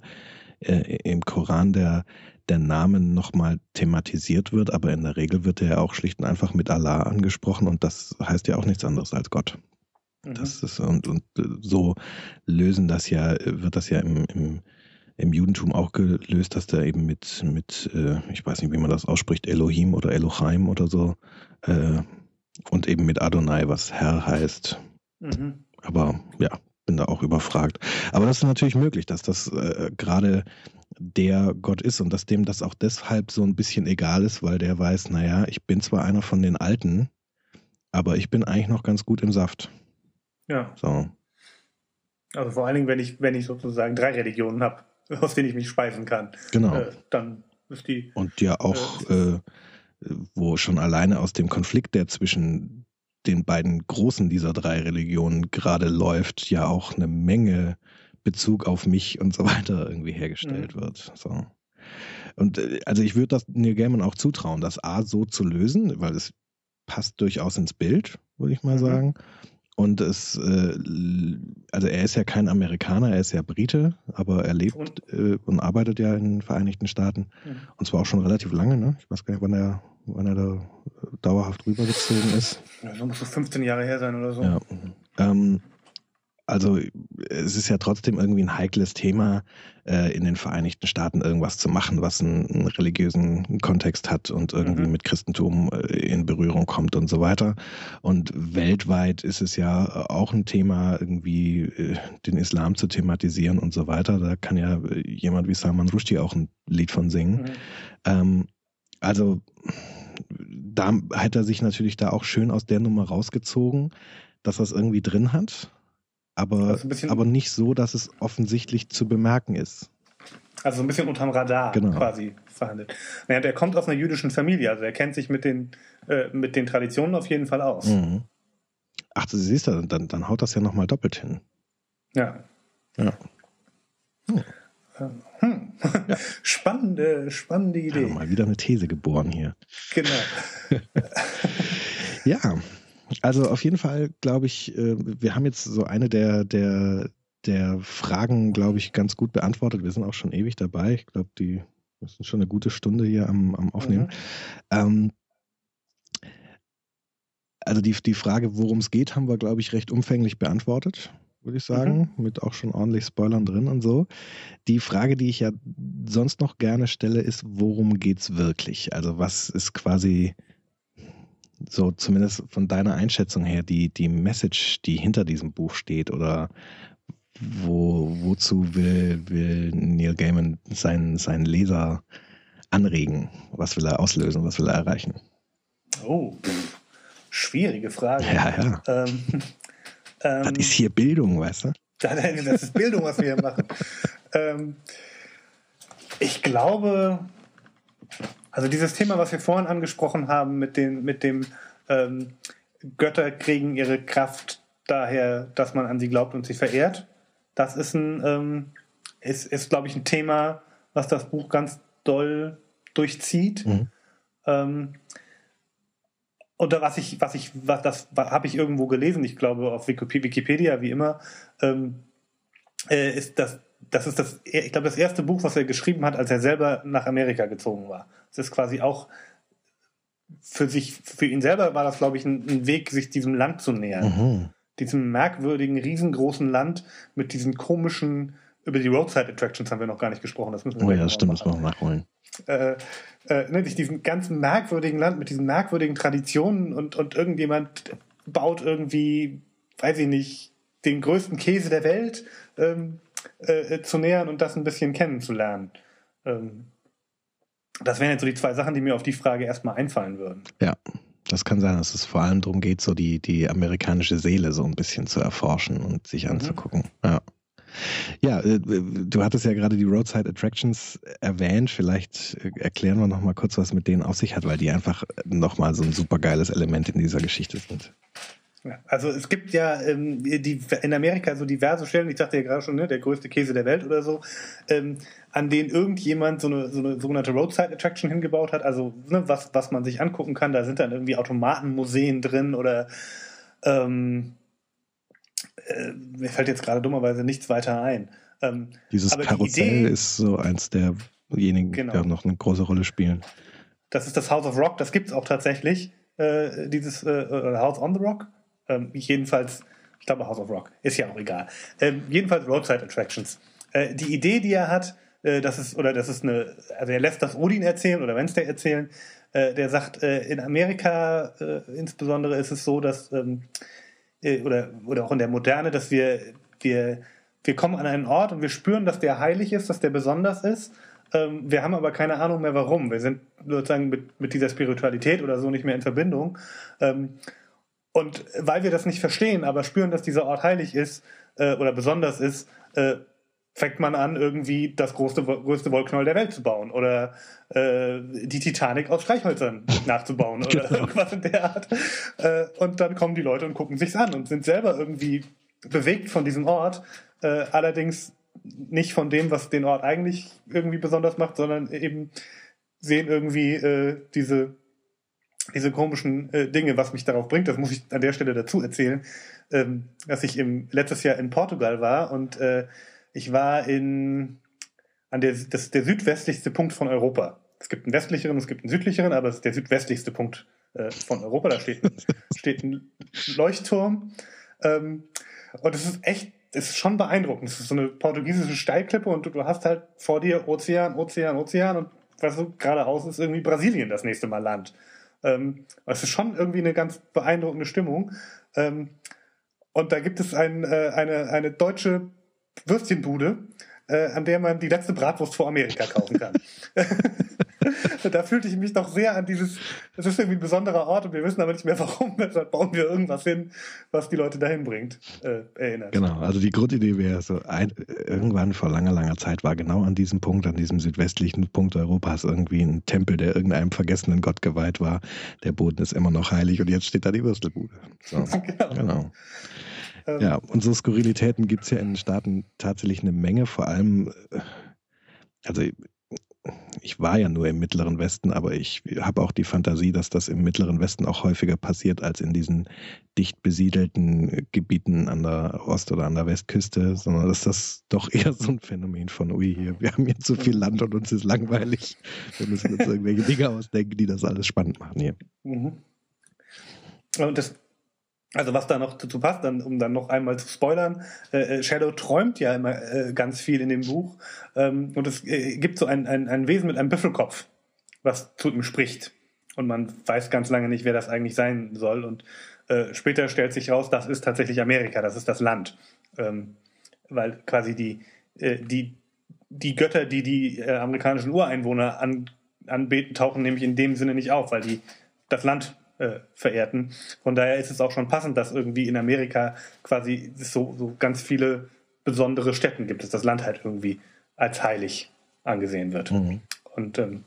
äh, im Koran der der Name nochmal thematisiert wird, aber in der Regel wird er ja auch schlicht und einfach mit Allah angesprochen und das heißt ja auch nichts anderes als Gott. Mhm. Das ist und, und so lösen das ja, wird das ja im, im im Judentum auch gelöst, dass der eben mit, mit äh, ich weiß nicht, wie man das ausspricht, Elohim oder Elochaim oder so, äh, und eben mit Adonai, was Herr heißt. Mhm. Aber ja, bin da auch überfragt. Aber das ist natürlich möglich, dass das äh, gerade der Gott ist und dass dem das auch deshalb so ein bisschen egal ist, weil der weiß, naja, ich bin zwar einer von den Alten, aber ich bin eigentlich noch ganz gut im Saft. Ja. So. Also vor allen Dingen, wenn ich, wenn ich sozusagen drei Religionen habe, (laughs) aus denen ich mich speisen kann. Genau. Äh, dann ist die. Und ja auch, äh, äh, wo schon alleine aus dem Konflikt, der zwischen den beiden großen dieser drei Religionen gerade läuft, ja auch eine Menge Bezug auf mich und so weiter irgendwie hergestellt mhm. wird. So. Und äh, also ich würde das Neil Gaiman auch zutrauen, das A so zu lösen, weil es passt durchaus ins Bild, würde ich mal mhm. sagen. Und es, äh, also er ist ja kein Amerikaner, er ist ja Brite, aber er lebt und, äh, und arbeitet ja in den Vereinigten Staaten. Mhm. Und zwar auch schon relativ lange, ne? Ich weiß gar nicht, wann er, wann er da dauerhaft rübergezogen ist. Das muss so 15 Jahre her sein oder so. Ja. Ähm, also es ist ja trotzdem irgendwie ein heikles Thema, äh, in den Vereinigten Staaten irgendwas zu machen, was einen, einen religiösen Kontext hat und irgendwie mhm. mit Christentum äh, in Berührung kommt und so weiter. Und weltweit ist es ja auch ein Thema, irgendwie äh, den Islam zu thematisieren und so weiter. Da kann ja jemand wie Salman Rushdie auch ein Lied von singen. Mhm. Ähm, also da hat er sich natürlich da auch schön aus der Nummer rausgezogen, dass er es irgendwie drin hat aber, also aber nicht so, dass es offensichtlich zu bemerken ist. Also so ein bisschen unterm Radar genau. quasi verhandelt. Naja, der kommt aus einer jüdischen Familie, also er kennt sich mit den, äh, mit den Traditionen auf jeden Fall aus. Mhm. Ach, du siehst ja, dann, dann haut das ja nochmal doppelt hin. Ja. Ja. Hm. Hm. Ja. (laughs) Spannende, spannende Idee. Ja, mal wieder eine These geboren hier. Genau. (laughs) ja, also auf jeden Fall glaube ich, äh, wir haben jetzt so eine der, der, der Fragen, glaube ich, ganz gut beantwortet. Wir sind auch schon ewig dabei. Ich glaube, die ist schon eine gute Stunde hier am, am Aufnehmen. Mhm. Ähm, also die, die Frage, worum es geht, haben wir, glaube ich, recht umfänglich beantwortet, würde ich sagen, mhm. mit auch schon ordentlich Spoilern drin und so. Die Frage, die ich ja sonst noch gerne stelle, ist, worum geht es wirklich? Also was ist quasi so zumindest von deiner Einschätzung her die, die Message, die hinter diesem Buch steht oder wo, wozu will, will Neil Gaiman seinen, seinen Leser anregen? Was will er auslösen? Was will er erreichen? Oh, schwierige Frage. Ja, ja. Ähm, ähm, das ist hier Bildung, weißt du? (laughs) Das ist Bildung, was wir hier machen. ähm, ich glaube, also dieses Thema, was wir vorhin angesprochen haben, mit, den, mit dem ähm, Götter kriegen ihre Kraft daher, dass man an sie glaubt und sie verehrt, das ist ein, ähm, ist, ist glaube ich, ein Thema, was das Buch ganz doll durchzieht. Mhm. Ähm, und was ich, was ich, was das habe ich irgendwo gelesen, ich glaube auf Wikipedia, wie immer, ähm, äh, ist das, das ist das, ich glaube, das erste Buch, was er geschrieben hat, als er selber nach Amerika gezogen war. Es ist quasi auch für sich, für ihn selber war das, glaube ich, ein, ein Weg, sich diesem Land zu nähern. Mhm. Diesem merkwürdigen, riesengroßen Land mit diesen komischen, über die Roadside Attractions haben wir noch gar nicht gesprochen. Das müssen wir oh ja, stimmt, das müssen wir nachholen. Äh, äh, ne, diesem ganzen merkwürdigen Land mit diesen merkwürdigen Traditionen und, und irgendjemand baut irgendwie, weiß ich nicht, den größten Käse der Welt ähm, äh, zu nähern und das ein bisschen kennenzulernen. Ähm, das wären jetzt so die zwei Sachen, die mir auf die Frage erstmal einfallen würden. Ja, das kann sein, dass es vor allem darum geht, so die, die amerikanische Seele so ein bisschen zu erforschen und sich mhm. anzugucken. Ja. Ja, äh, du hattest ja gerade die Roadside Attractions erwähnt. Vielleicht äh, erklären wir noch mal kurz, was mit denen auf sich hat, weil die einfach noch mal so ein super geiles Element in dieser Geschichte sind. Also es gibt ja ähm, die, in Amerika so diverse Stellen, ich sagte ja gerade schon, ne, der größte Käse der Welt oder so, ähm, an denen irgendjemand so eine, so eine sogenannte Roadside Attraction hingebaut hat, also ne, was, was man sich angucken kann, da sind dann irgendwie Automatenmuseen drin oder ähm, äh, mir fällt jetzt gerade dummerweise nichts weiter ein. Ähm, Dieses Karussell die Idee, ist so eins derjenigen, genau. die noch eine große Rolle spielen. Das ist das House of Rock, das gibt's auch tatsächlich, äh, dieses äh, House on the Rock. Ähm, jedenfalls, ich glaube House of Rock, ist ja auch egal. Ähm, jedenfalls Roadside Attractions. äh, die Idee, die er hat, äh, das ist, oder das ist eine, also er lässt das Odin erzählen oder Wednesday erzählen, äh, der sagt, äh, in Amerika äh, insbesondere ist es so, dass, ähm, äh, oder, oder auch in der Moderne, dass wir, wir, wir kommen an einen Ort und wir spüren, dass der heilig ist, dass der besonders ist. Ähm, wir haben aber keine Ahnung mehr warum. Wir sind sozusagen mit, mit dieser Spiritualität oder so nicht mehr in Verbindung. Und weil wir das nicht verstehen, aber spüren, dass dieser Ort heilig ist äh, oder besonders ist, äh, fängt man an, irgendwie das größte, größte Wollknäuel der Welt zu bauen oder äh, die Titanic aus Streichhölzern (laughs) nachzubauen oder genau. irgendwas in der Art. Äh, und dann kommen die Leute und gucken sich's an und sind selber irgendwie bewegt von diesem Ort, äh, allerdings nicht von dem, was den Ort eigentlich irgendwie besonders macht, sondern eben sehen irgendwie äh, diese diese komischen äh, Dinge, was mich darauf bringt, das muss ich an der Stelle dazu erzählen, ähm, dass ich im letztes Jahr in Portugal war und äh, ich war in an der das der südwestlichste Punkt von Europa. Es gibt einen westlicheren, es gibt einen südlicheren, aber es ist der südwestlichste Punkt äh, von Europa. Da steht, (laughs) steht ein Leuchtturm. Ähm, und es ist echt, es ist schon beeindruckend. Es ist so eine portugiesische Steilklippe und du, du hast halt vor dir Ozean, Ozean, Ozean und weißt du, geradeaus ist irgendwie Brasilien das nächste Mal Land. Ähm, es ist schon irgendwie eine ganz beeindruckende Stimmung. Ähm, und da gibt es ein, äh, eine, eine deutsche Würstchenbude, äh, an der man die letzte Bratwurst vor Amerika kaufen kann. (laughs) da fühlte ich mich doch sehr an dieses, das ist irgendwie ein besonderer Ort und wir wissen aber nicht mehr warum, (laughs) deshalb bauen wir irgendwas hin, was die Leute dahin bringt, äh, erinnert. Genau, also die Grundidee wäre so, ein, irgendwann vor langer, langer Zeit war genau an diesem Punkt, an diesem südwestlichen Punkt Europas irgendwie ein Tempel, der irgendeinem vergessenen Gott geweiht war. Der Boden ist immer noch heilig und jetzt steht da die Würstelbude. So, (laughs) genau. genau. Ähm, ja, und so Skurrilitäten gibt es ja in den Staaten tatsächlich eine Menge, vor allem, äh, also ich war ja nur im Mittleren Westen, aber ich habe auch die Fantasie, dass das im Mittleren Westen auch häufiger passiert als in diesen dicht besiedelten Gebieten an der Ost- oder an der Westküste, sondern dass das doch eher so ein Phänomen von, ui, hier, wir haben hier zu viel Land und uns ist langweilig. Wir müssen uns (laughs) irgendwelche Dinge ausdenken, die das alles spannend machen hier. Mhm. Und das also was da noch dazu passt, dann, um dann noch einmal zu spoilern, äh, äh, Shadow träumt ja immer äh, ganz viel in dem Buch. Ähm, und es äh, gibt so ein, ein, ein Wesen mit einem Büffelkopf, was zu ihm spricht. Und man weiß ganz lange nicht, wer das eigentlich sein soll. Und äh, später stellt sich raus, das ist tatsächlich Amerika, das ist das Land, ähm, weil quasi die äh, die die Götter, die die äh, amerikanischen Ureinwohner an, anbeten, tauchen nämlich in dem Sinne nicht auf, weil die das Land äh, verehrten. Von daher ist es auch schon passend, dass irgendwie in Amerika quasi so, so ganz viele besondere Städten gibt, dass das Land halt irgendwie als heilig angesehen wird. Mhm. Und ähm,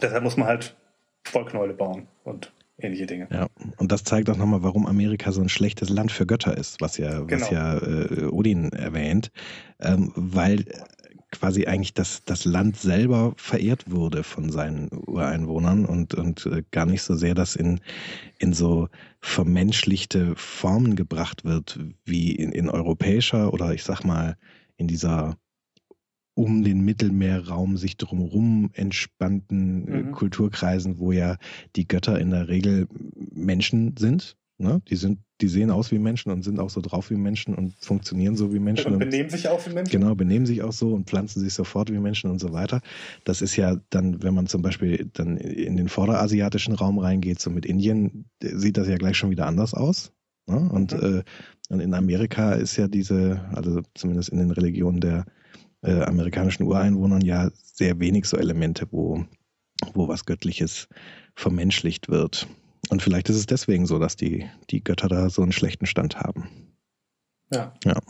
deshalb muss man halt Vollknäule bauen und ähnliche Dinge. Ja, und das zeigt auch nochmal, warum Amerika so ein schlechtes Land für Götter ist, was ja, genau. was ja äh, Odin erwähnt, ähm, weil quasi eigentlich das, das Land selber verehrt wurde von seinen Ureinwohnern und, und äh, gar nicht so sehr, dass in, in so vermenschlichte Formen gebracht wird, wie in, in europäischer oder ich sag mal in dieser um den Mittelmeerraum sich drumherum entspannten äh, mhm. Kulturkreisen, wo ja die Götter in der Regel Menschen sind, Ne? Die sind, die sehen aus wie Menschen und sind auch so drauf wie Menschen und funktionieren so wie Menschen. Und benehmen sich auch wie Menschen. Genau, benehmen sich auch so und pflanzen sich sofort wie Menschen und so weiter. Das ist ja dann, wenn man zum Beispiel dann in den vorderasiatischen Raum reingeht, so mit Indien, sieht das ja gleich schon wieder anders aus. Ne? Und, mhm. äh, und in Amerika ist ja diese, also zumindest in den Religionen der äh, amerikanischen Ureinwohnern ja sehr wenig so Elemente, wo, wo was Göttliches vermenschlicht wird. Und vielleicht ist es deswegen so, dass die, die Götter da so einen schlechten Stand haben. Ja. Ja.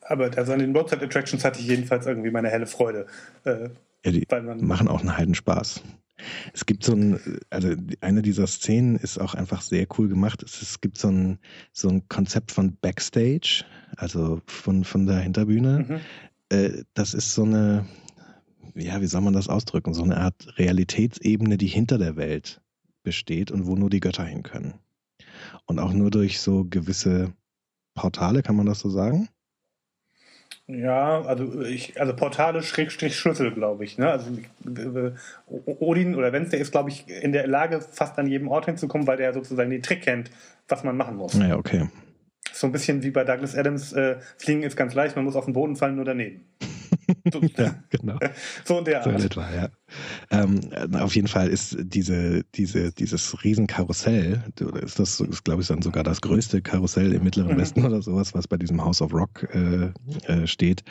Aber also an den Roadside Attractions hatte ich jedenfalls irgendwie meine helle Freude. Äh, ja, die machen auch einen Heidenspaß. Es gibt so ein, also eine dieser Szenen ist auch einfach sehr cool gemacht. Es, es gibt so ein, so ein Konzept von Backstage, also von, von der Hinterbühne. Mhm. Äh, das ist so eine, ja, wie soll man das ausdrücken? So eine Art Realitätsebene, die hinter der Welt besteht und wo nur die Götter hin können. Und auch nur durch so gewisse Portale, kann man das so sagen? Ja, also ich, also Portale Schrägstrich Schlüssel, glaube ich. Ne? Also äh, Odin oder Wednesday ist, glaube ich, in der Lage, fast an jedem Ort hinzukommen, weil der sozusagen den Trick kennt, was man machen muss. Ja, okay. So ein bisschen wie bei Douglas Adams, äh, Fliegen ist ganz leicht, man muss auf den Boden fallen, nur daneben. (laughs) ja, genau. So in der Art. So etwa, ja. Ähm, auf jeden Fall ist diese, diese, dieses Riesenkarussell, ist das, ist, glaube ich, dann sogar das größte Karussell im Mittleren mhm. Westen oder sowas, was bei diesem House of Rock äh, äh, steht.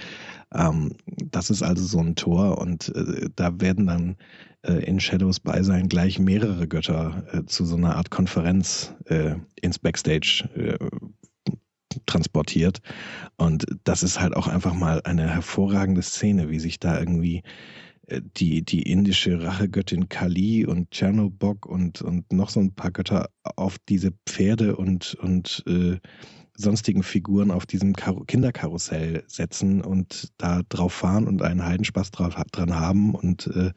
Ähm, das ist also so ein Tor und äh, da werden dann äh, in Shadows Beisein gleich mehrere Götter äh, zu so einer Art Konferenz äh, ins Backstage transportiert. Und das ist halt auch einfach mal eine hervorragende Szene, wie sich da irgendwie äh, die, die indische Rachegöttin Kali und Tschernobog und, und noch so ein paar Götter auf diese Pferde und, und äh, sonstigen Figuren auf diesem Kar Kinderkarussell setzen und da drauf fahren und einen Heidenspaß drauf, dran haben. Und äh,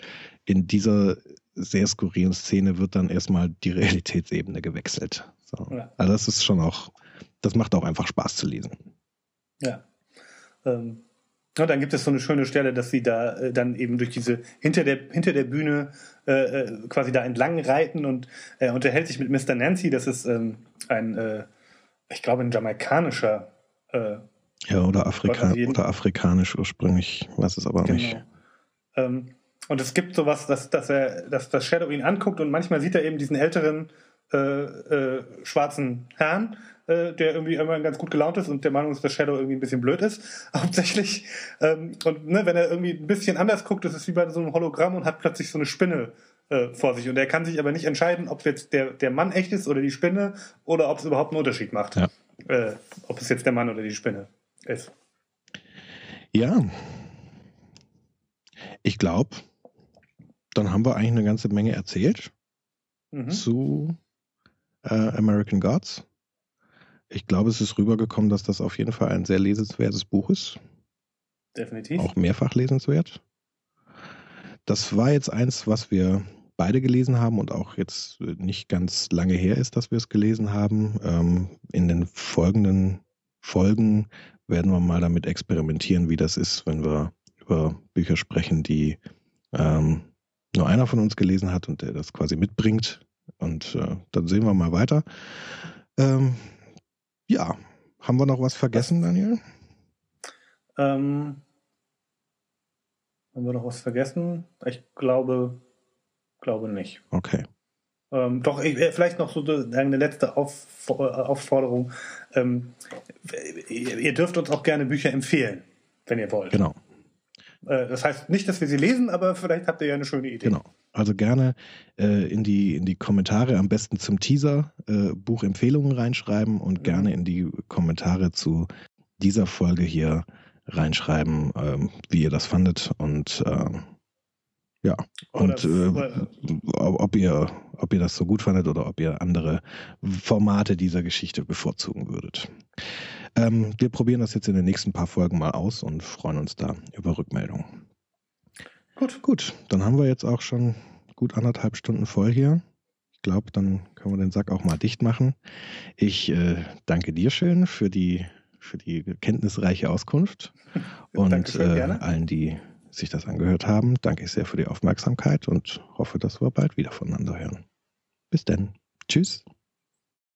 in dieser sehr skurrilen Szene wird dann erstmal die Realitätsebene gewechselt. So. Ja. Also das ist schon auch das macht auch einfach Spaß zu lesen. Ja. Ähm, ja, dann gibt es so eine schöne Stelle, dass sie da äh, dann eben durch diese hinter der hinter der Bühne äh, äh quasi da entlang reiten und er unterhält sich mit Mr. Nancy. Das ist ähm, ein, äh, ich glaube, ein jamaikanischer. Äh, ja, oder, Afrika oder afrikanisch ursprünglich, weiß es aber genau. nicht. Ähm, und es gibt sowas, dass, dass er, dass das Shadow ihn anguckt und manchmal sieht er eben diesen älteren äh, äh, schwarzen Herrn, äh, der irgendwie immer ganz gut gelaunt ist und der Meinung ist, dass Shadow irgendwie ein bisschen blöd ist, (laughs) hauptsächlich. Ähm, und ne, wenn er irgendwie ein bisschen anders guckt, ist es wie bei so einem Hologramm und hat plötzlich so eine Spinne äh, vor sich. Und er kann sich aber nicht entscheiden, ob jetzt der, der Mann echt ist oder die Spinne oder ob es überhaupt einen Unterschied macht. Ja. Äh, ob es jetzt der Mann oder die Spinne ist. Ja. Ich glaube, dann haben wir eigentlich eine ganze Menge erzählt mhm. zu äh, American Gods. Ich glaube, es ist rübergekommen, dass das auf jeden Fall ein sehr lesenswertes Buch ist. Definitiv. Auch mehrfach lesenswert. Das war jetzt eins, was wir beide gelesen haben und auch jetzt nicht ganz lange her ist, dass wir es gelesen haben. Ähm, in den folgenden Folgen werden wir mal damit experimentieren, wie das ist, wenn wir über Bücher sprechen, die ähm, nur einer von uns gelesen hat und der das quasi mitbringt. Und äh, dann sehen wir mal weiter. Ja, haben wir noch was vergessen, Daniel? Ähm, haben wir noch was vergessen? Ich glaube, glaube nicht. Okay. Ähm, doch, ich, äh, vielleicht noch so eine letzte Auf, Aufforderung. Ähm, ihr dürft uns auch gerne Bücher empfehlen, wenn ihr wollt. Genau. Äh, das heißt nicht, dass wir sie lesen, aber vielleicht habt ihr ja eine schöne Idee. Genau. Also gerne äh, in, die, in die Kommentare, am besten zum Teaser, äh, Buchempfehlungen reinschreiben und mhm. gerne in die Kommentare zu dieser Folge hier reinschreiben, ähm, wie ihr das fandet und äh, ja, und äh, ob, ihr, ob ihr das so gut fandet oder ob ihr andere Formate dieser Geschichte bevorzugen würdet. Ähm, wir probieren das jetzt in den nächsten paar Folgen mal aus und freuen uns da über Rückmeldungen. Gut. Gut, dann haben wir jetzt auch schon gut anderthalb Stunden voll hier. Ich glaube, dann können wir den Sack auch mal dicht machen. Ich äh, danke dir schön für die, für die kenntnisreiche Auskunft (laughs) und äh, allen, die sich das angehört haben, danke ich sehr für die Aufmerksamkeit und hoffe, dass wir bald wieder voneinander hören. Bis dann. Tschüss.